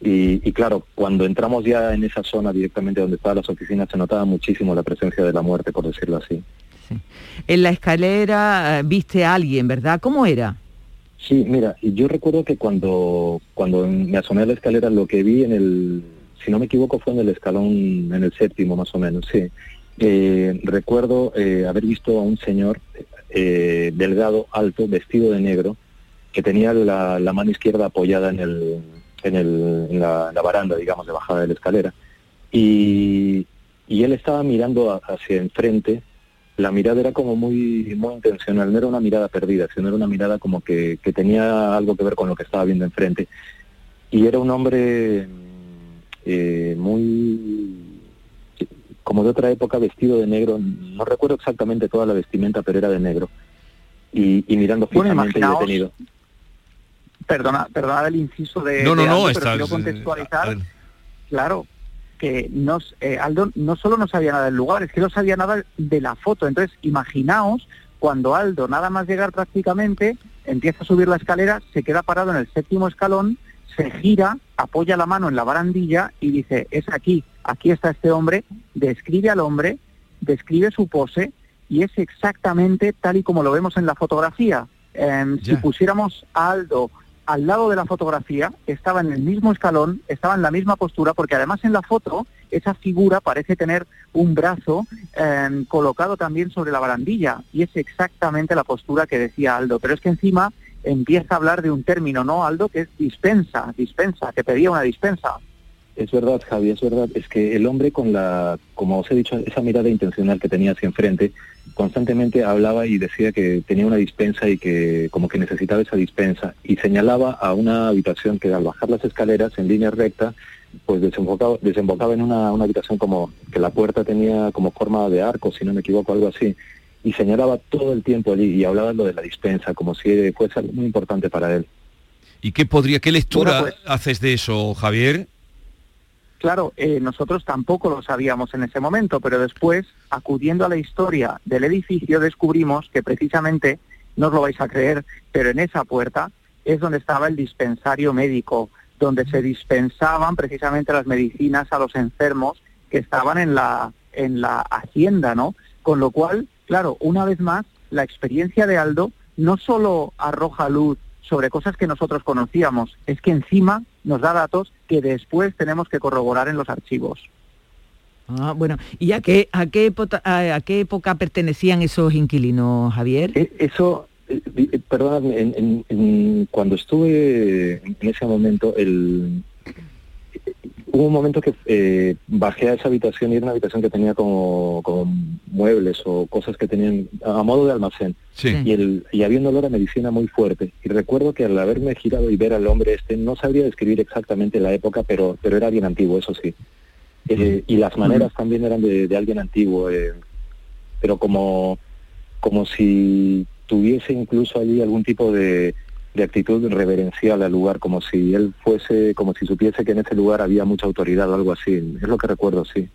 [SPEAKER 38] Y, y claro, cuando entramos ya en esa zona directamente donde estaban las oficinas, se notaba muchísimo la presencia de la muerte, por decirlo así.
[SPEAKER 18] En la escalera eh, viste a alguien, ¿verdad? ¿Cómo era?
[SPEAKER 38] Sí, mira, y yo recuerdo que cuando, cuando me asomé a la escalera, lo que vi en el, si no me equivoco, fue en el escalón, en el séptimo más o menos, sí. Eh, recuerdo eh, haber visto a un señor eh, delgado, alto, vestido de negro, que tenía la, mano izquierda apoyada en, el, en, el, en la, la baranda, digamos, de bajada de la escalera. Y, y él estaba mirando a- hacia enfrente, la mirada era como muy, muy intencional, no era una mirada perdida, sino era una mirada como que, que tenía algo que ver con lo que estaba viendo enfrente. Y era un hombre eh, muy como de otra época, vestido de negro, no recuerdo exactamente toda la vestimenta, pero era de negro. Y, y mirando
[SPEAKER 37] Bueno,
[SPEAKER 38] fijamente y detenido.
[SPEAKER 37] Perdona, perdona el inciso de,
[SPEAKER 38] No, no,
[SPEAKER 37] de
[SPEAKER 38] no,
[SPEAKER 37] Aldo, pero quiero
[SPEAKER 38] eh,
[SPEAKER 37] contextualizar. Claro, que nos, eh, Aldo no solo no sabía nada del lugar, es que no sabía nada de la foto. Entonces, imaginaos cuando Aldo, nada más llegar prácticamente, empieza a subir la escalera, se queda parado en el séptimo escalón, se gira, apoya la mano en la barandilla y dice, es aquí, aquí está este hombre, describe al hombre, describe su pose y es exactamente tal y como lo vemos en la fotografía. Em, si pusiéramos a Aldo al lado de la fotografía, estaba en el mismo escalón, estaba en la misma postura, porque además en la foto esa figura parece tener un brazo em, colocado también sobre la barandilla y es exactamente la postura que decía Aldo. Pero es que encima empieza a hablar de un término, ¿no, Aldo? Que es dispensa, dispensa, que pedía una dispensa.
[SPEAKER 38] Es verdad, Javi, es verdad. Es que el hombre con la, como os he dicho, esa mirada intencional que tenía hacia enfrente, constantemente hablaba y decía que tenía una dispensa y que como que necesitaba esa dispensa. Y señalaba a una habitación que al bajar las escaleras en línea recta, pues desembocaba, desembocaba en una, una habitación como que la puerta tenía como forma de arco, si no me equivoco, algo así. Y señalaba todo el tiempo allí y hablaba lo de la dispensa, como si fuese algo muy importante para él.
[SPEAKER 4] ¿Y qué podría, qué lectura
[SPEAKER 37] Bueno, pues-
[SPEAKER 4] haces de eso, Javier?
[SPEAKER 37] Claro, eh, nosotros tampoco lo sabíamos en ese momento, pero después, acudiendo a la historia del edificio, descubrimos que precisamente, no os lo vais a creer, pero en esa puerta es donde estaba el dispensario médico, donde se dispensaban precisamente las medicinas a los enfermos que estaban en la, en la hacienda, ¿no? Con lo cual, claro, una vez más, la experiencia de Aldo no solo arroja luz sobre cosas que nosotros conocíamos, es que encima nos da datos que después tenemos que corroborar en los archivos.
[SPEAKER 18] Ah, bueno, ¿y a qué, a qué, época, a, qué época pertenecían esos inquilinos, Javier?
[SPEAKER 38] E- Eso, eh, eh, perdón, en- en- en- cuando estuve en ese momento, el, hubo un momento que eh, bajé a esa habitación y era una habitación que tenía como, como muebles o cosas que tenían a modo de almacén. Y, el, y había un olor a medicina muy fuerte. Y recuerdo que al haberme girado y ver al hombre este, no sabría describir exactamente la época, pero, pero era bien antiguo, eso sí. Eh, y las maneras también eran de, de alguien antiguo, eh, pero como, como si tuviese incluso allí algún tipo de, de actitud reverencial al lugar, como si él fuese, como si supiese que en ese lugar había mucha autoridad o algo así. Es lo que recuerdo, sí.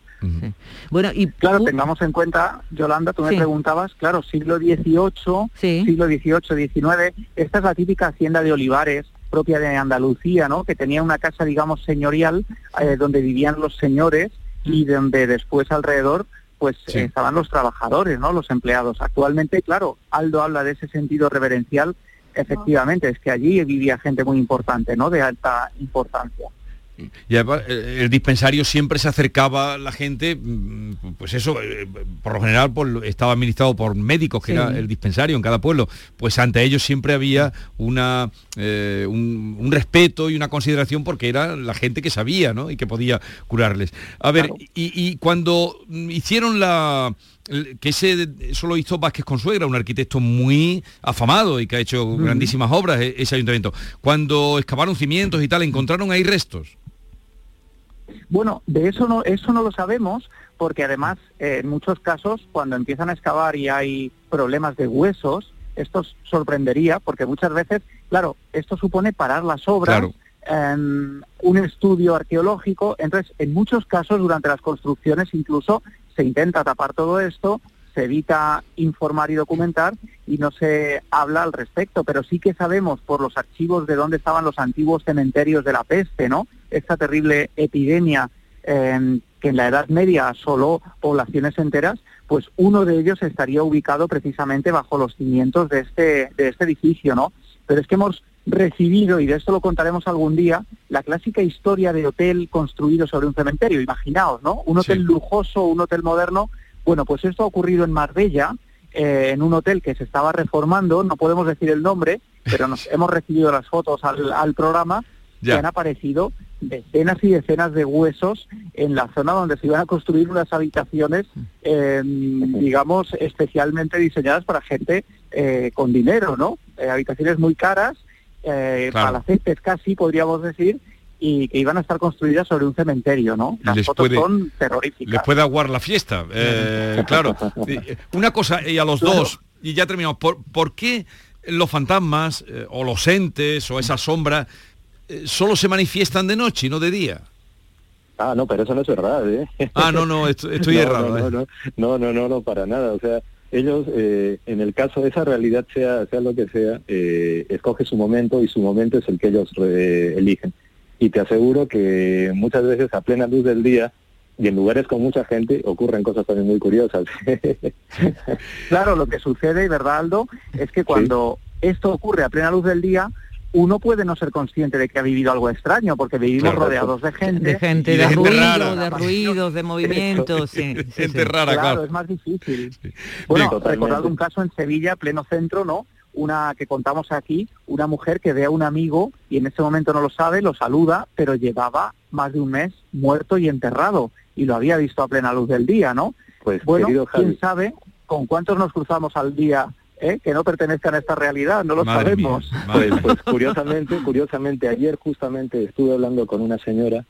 [SPEAKER 18] Bueno, y
[SPEAKER 37] claro, tengamos en cuenta, Yolanda, tú me preguntabas, claro, siglo XVIII, siglo XVIII, XIX, esta es la típica hacienda de olivares propia de Andalucía, ¿no? Que tenía una casa, digamos, señorial, eh, donde vivían los señores y donde después alrededor pues eh, estaban los trabajadores, ¿no? Los empleados. Actualmente, claro, Aldo habla de ese sentido reverencial, efectivamente, es que allí vivía gente muy importante, ¿no? De alta importancia.
[SPEAKER 4] Y además, eh, el dispensario siempre se acercaba la gente, mm, pues eso, eh, por lo general por- estaba administrado por médicos, que
[SPEAKER 17] Sí.
[SPEAKER 4] era el dispensario en cada pueblo, pues ante ellos siempre había una, eh, un, un respeto y una consideración porque era la gente que sabía ¿no? y que podía curarles. A ver, y, y cuando hicieron la que ese eso lo hizo Vázquez Consuegra, un arquitecto muy afamado y que ha hecho grandísimas obras e- ese ayuntamiento. Cuando excavaron cimientos y tal, encontraron ahí restos.
[SPEAKER 37] Bueno, de eso no, eso no lo sabemos, porque además, eh, en muchos casos, cuando empiezan a excavar y hay problemas de huesos, esto sorprendería, porque muchas veces, claro, esto supone parar las obras,
[SPEAKER 4] Claro.
[SPEAKER 37] em, un estudio arqueológico, entonces, en muchos casos, durante las construcciones, incluso se intenta tapar todo esto, se evita informar y documentar y no se habla al respecto, pero sí que sabemos por los archivos de dónde estaban los antiguos cementerios de la peste, ¿no? Esta terrible epidemia eh, que en la Edad Media asoló poblaciones enteras, pues uno de ellos estaría ubicado precisamente bajo los cimientos de este, de este edificio, ¿no? Pero es que hemos recibido, y de esto lo contaremos algún día, la clásica historia de hotel construido sobre un cementerio. Imaginaos, ¿no? Un hotel lujoso, un hotel moderno. Bueno, pues esto ha ocurrido en Marbella, eh, en un hotel que se estaba reformando, no podemos decir el nombre, pero nos hemos recibido las fotos al, al programa
[SPEAKER 4] Ya.
[SPEAKER 37] que han aparecido decenas y decenas de huesos en la zona donde se iban a construir unas habitaciones, eh, digamos, especialmente diseñadas para gente eh, con dinero, ¿no? Eh, habitaciones muy caras, eh,
[SPEAKER 4] Claro.
[SPEAKER 37] palacetes casi, podríamos decir, y que iban a estar construidas sobre un cementerio, ¿no? Las
[SPEAKER 4] les
[SPEAKER 37] fotos
[SPEAKER 4] puede-
[SPEAKER 37] son terroríficas.
[SPEAKER 4] Les puede aguar la fiesta, eh, claro. Eh, Una cosa, y a los dos, y ya terminamos, ¿por, por qué los fantasmas eh, o los entes o esas sombras eh, solo se manifiestan de noche y no de día?
[SPEAKER 38] Ah, no, pero eso no es verdad, ¿eh?
[SPEAKER 4] Ah, no, no, esto- estoy
[SPEAKER 38] No,
[SPEAKER 4] errado,
[SPEAKER 38] No,
[SPEAKER 4] ¿eh?
[SPEAKER 38] no, no, no, no, no, no, para nada. O sea, ellos, eh, en el caso de esa realidad, sea, sea lo que sea, eh, escoge su momento y su momento es el que ellos eligen. Y te aseguro que muchas veces a plena luz del día y en lugares con mucha gente ocurren cosas también muy curiosas.
[SPEAKER 37] Claro, lo que sucede, ¿verdad, Aldo? Es que cuando esto ocurre a plena luz del día, uno puede no ser consciente de que ha vivido algo extraño, porque vivimos
[SPEAKER 18] Claro.
[SPEAKER 37] rodeados de gente.
[SPEAKER 18] De gente, de,
[SPEAKER 37] gente
[SPEAKER 18] ruido,
[SPEAKER 37] rara.
[SPEAKER 18] de ruidos, de movimientos, sí. sí,
[SPEAKER 4] Gente
[SPEAKER 18] sí.
[SPEAKER 4] rara, claro.
[SPEAKER 37] es más difícil. Bueno, recordad un caso en Sevilla, pleno centro, ¿no? Una que contamos aquí, una mujer que ve a un amigo y en ese momento no lo sabe, lo saluda, pero llevaba más de un mes muerto y enterrado y lo había visto a plena luz del día, ¿no?
[SPEAKER 38] Pues
[SPEAKER 37] bueno,
[SPEAKER 38] querido Javi.
[SPEAKER 37] quién sabe con cuántos nos cruzamos al día eh, que no pertenezcan a esta realidad, no lo
[SPEAKER 38] Madre
[SPEAKER 37] sabemos.
[SPEAKER 38] Pues, pues curiosamente, curiosamente, ayer justamente estuve hablando con una señora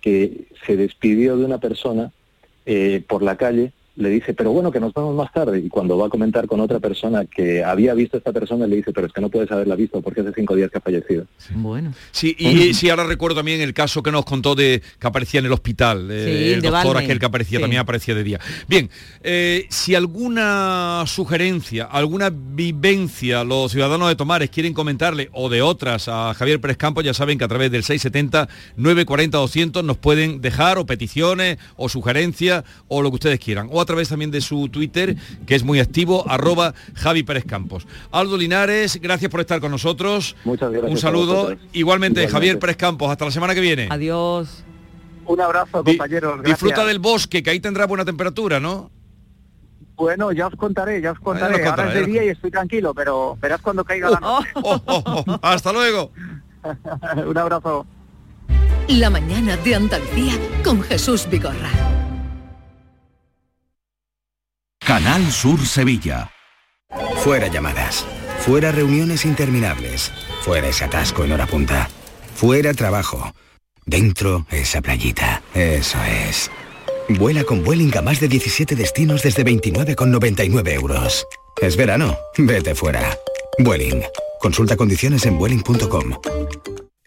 [SPEAKER 38] que se despidió de una persona eh, por la calle, le dice, pero bueno, que nos vamos más tarde. Y cuando va a comentar con otra persona que había visto a esta persona, le dice, pero es que no puedes haberla visto porque hace cinco días que ha fallecido.
[SPEAKER 18] Bueno.
[SPEAKER 4] Sí, y sí, ahora recuerdo también el caso que nos contó de que aparecía en el hospital. eh, el
[SPEAKER 18] de
[SPEAKER 4] doctor aquel que aparecía,
[SPEAKER 18] Sí.
[SPEAKER 4] también aparecía de día. Bien, eh, si alguna sugerencia, alguna vivencia los ciudadanos de Tomares quieren comentarle o de otras a Javier Pérez Campos, ya saben que a través del 670-940-200 nos pueden dejar o peticiones o sugerencias o lo que ustedes quieran. O a través también de su Twitter, que es muy activo, arroba Javi Pérez Campos. Aldo Linares, gracias por estar con nosotros.
[SPEAKER 38] Muchas gracias
[SPEAKER 4] Un saludo. Igualmente,
[SPEAKER 38] Igualmente.
[SPEAKER 4] Javier Pérez Campos, hasta la semana que viene.
[SPEAKER 18] Adiós.
[SPEAKER 37] Un abrazo, compañeros. gracias.
[SPEAKER 4] Disfruta del bosque, que ahí tendrá buena temperatura, ¿no?
[SPEAKER 37] Bueno, ya os contaré, ya os contaré. Ahora
[SPEAKER 4] contará,
[SPEAKER 37] es de día y estoy tranquilo, pero verás cuando caiga la noche.
[SPEAKER 4] Hasta luego.
[SPEAKER 37] Un abrazo.
[SPEAKER 15] La mañana de Andalucía con Jesús Vigorra.
[SPEAKER 29] Canal Sur Sevilla.
[SPEAKER 31] Fuera llamadas. Fuera reuniones interminables. Fuera ese atasco en hora punta. Fuera trabajo. Dentro esa playita. Eso es. Vuela con Vueling a más de 17 destinos desde 29,99 euros. Es verano. Vete fuera. Vueling. Consulta condiciones en vueling.com.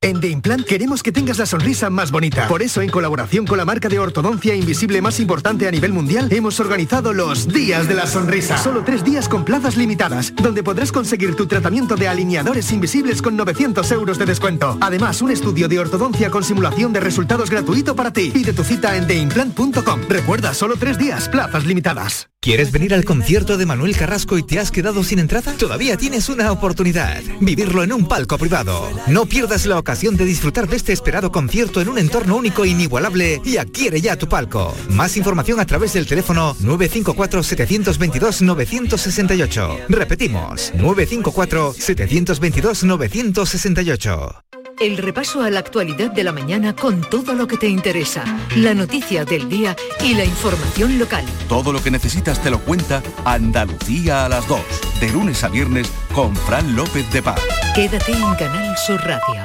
[SPEAKER 39] En The Implant queremos que tengas la sonrisa más bonita. Por eso, en colaboración con la marca de ortodoncia invisible más importante a nivel mundial, hemos organizado los Días de la Sonrisa. Solo tres días con plazas limitadas, donde podrás conseguir tu tratamiento de alineadores invisibles con 900 euros de descuento. Además, un estudio de ortodoncia con simulación de resultados gratuito para ti. Pide tu cita en theimplant.com. Recuerda, solo tres días, plazas limitadas.
[SPEAKER 40] ¿Quieres venir al concierto de Manuel Carrasco y te has quedado sin entrada? Todavía tienes una oportunidad. Vivirlo en un palco privado. No pierdas la ocasión de disfrutar de este esperado concierto en un entorno único e inigualable y adquiere ya tu palco. Más información a través del teléfono 954-722-968. Repetimos, 954-722-968.
[SPEAKER 15] El repaso a la actualidad de la mañana con todo lo que te interesa, la noticia del día y la información local.
[SPEAKER 7] Todo lo que necesitas te lo cuenta Andalucía a las 2, de lunes a viernes con Fran López de Paz.
[SPEAKER 15] Quédate en Canal Sur Radio,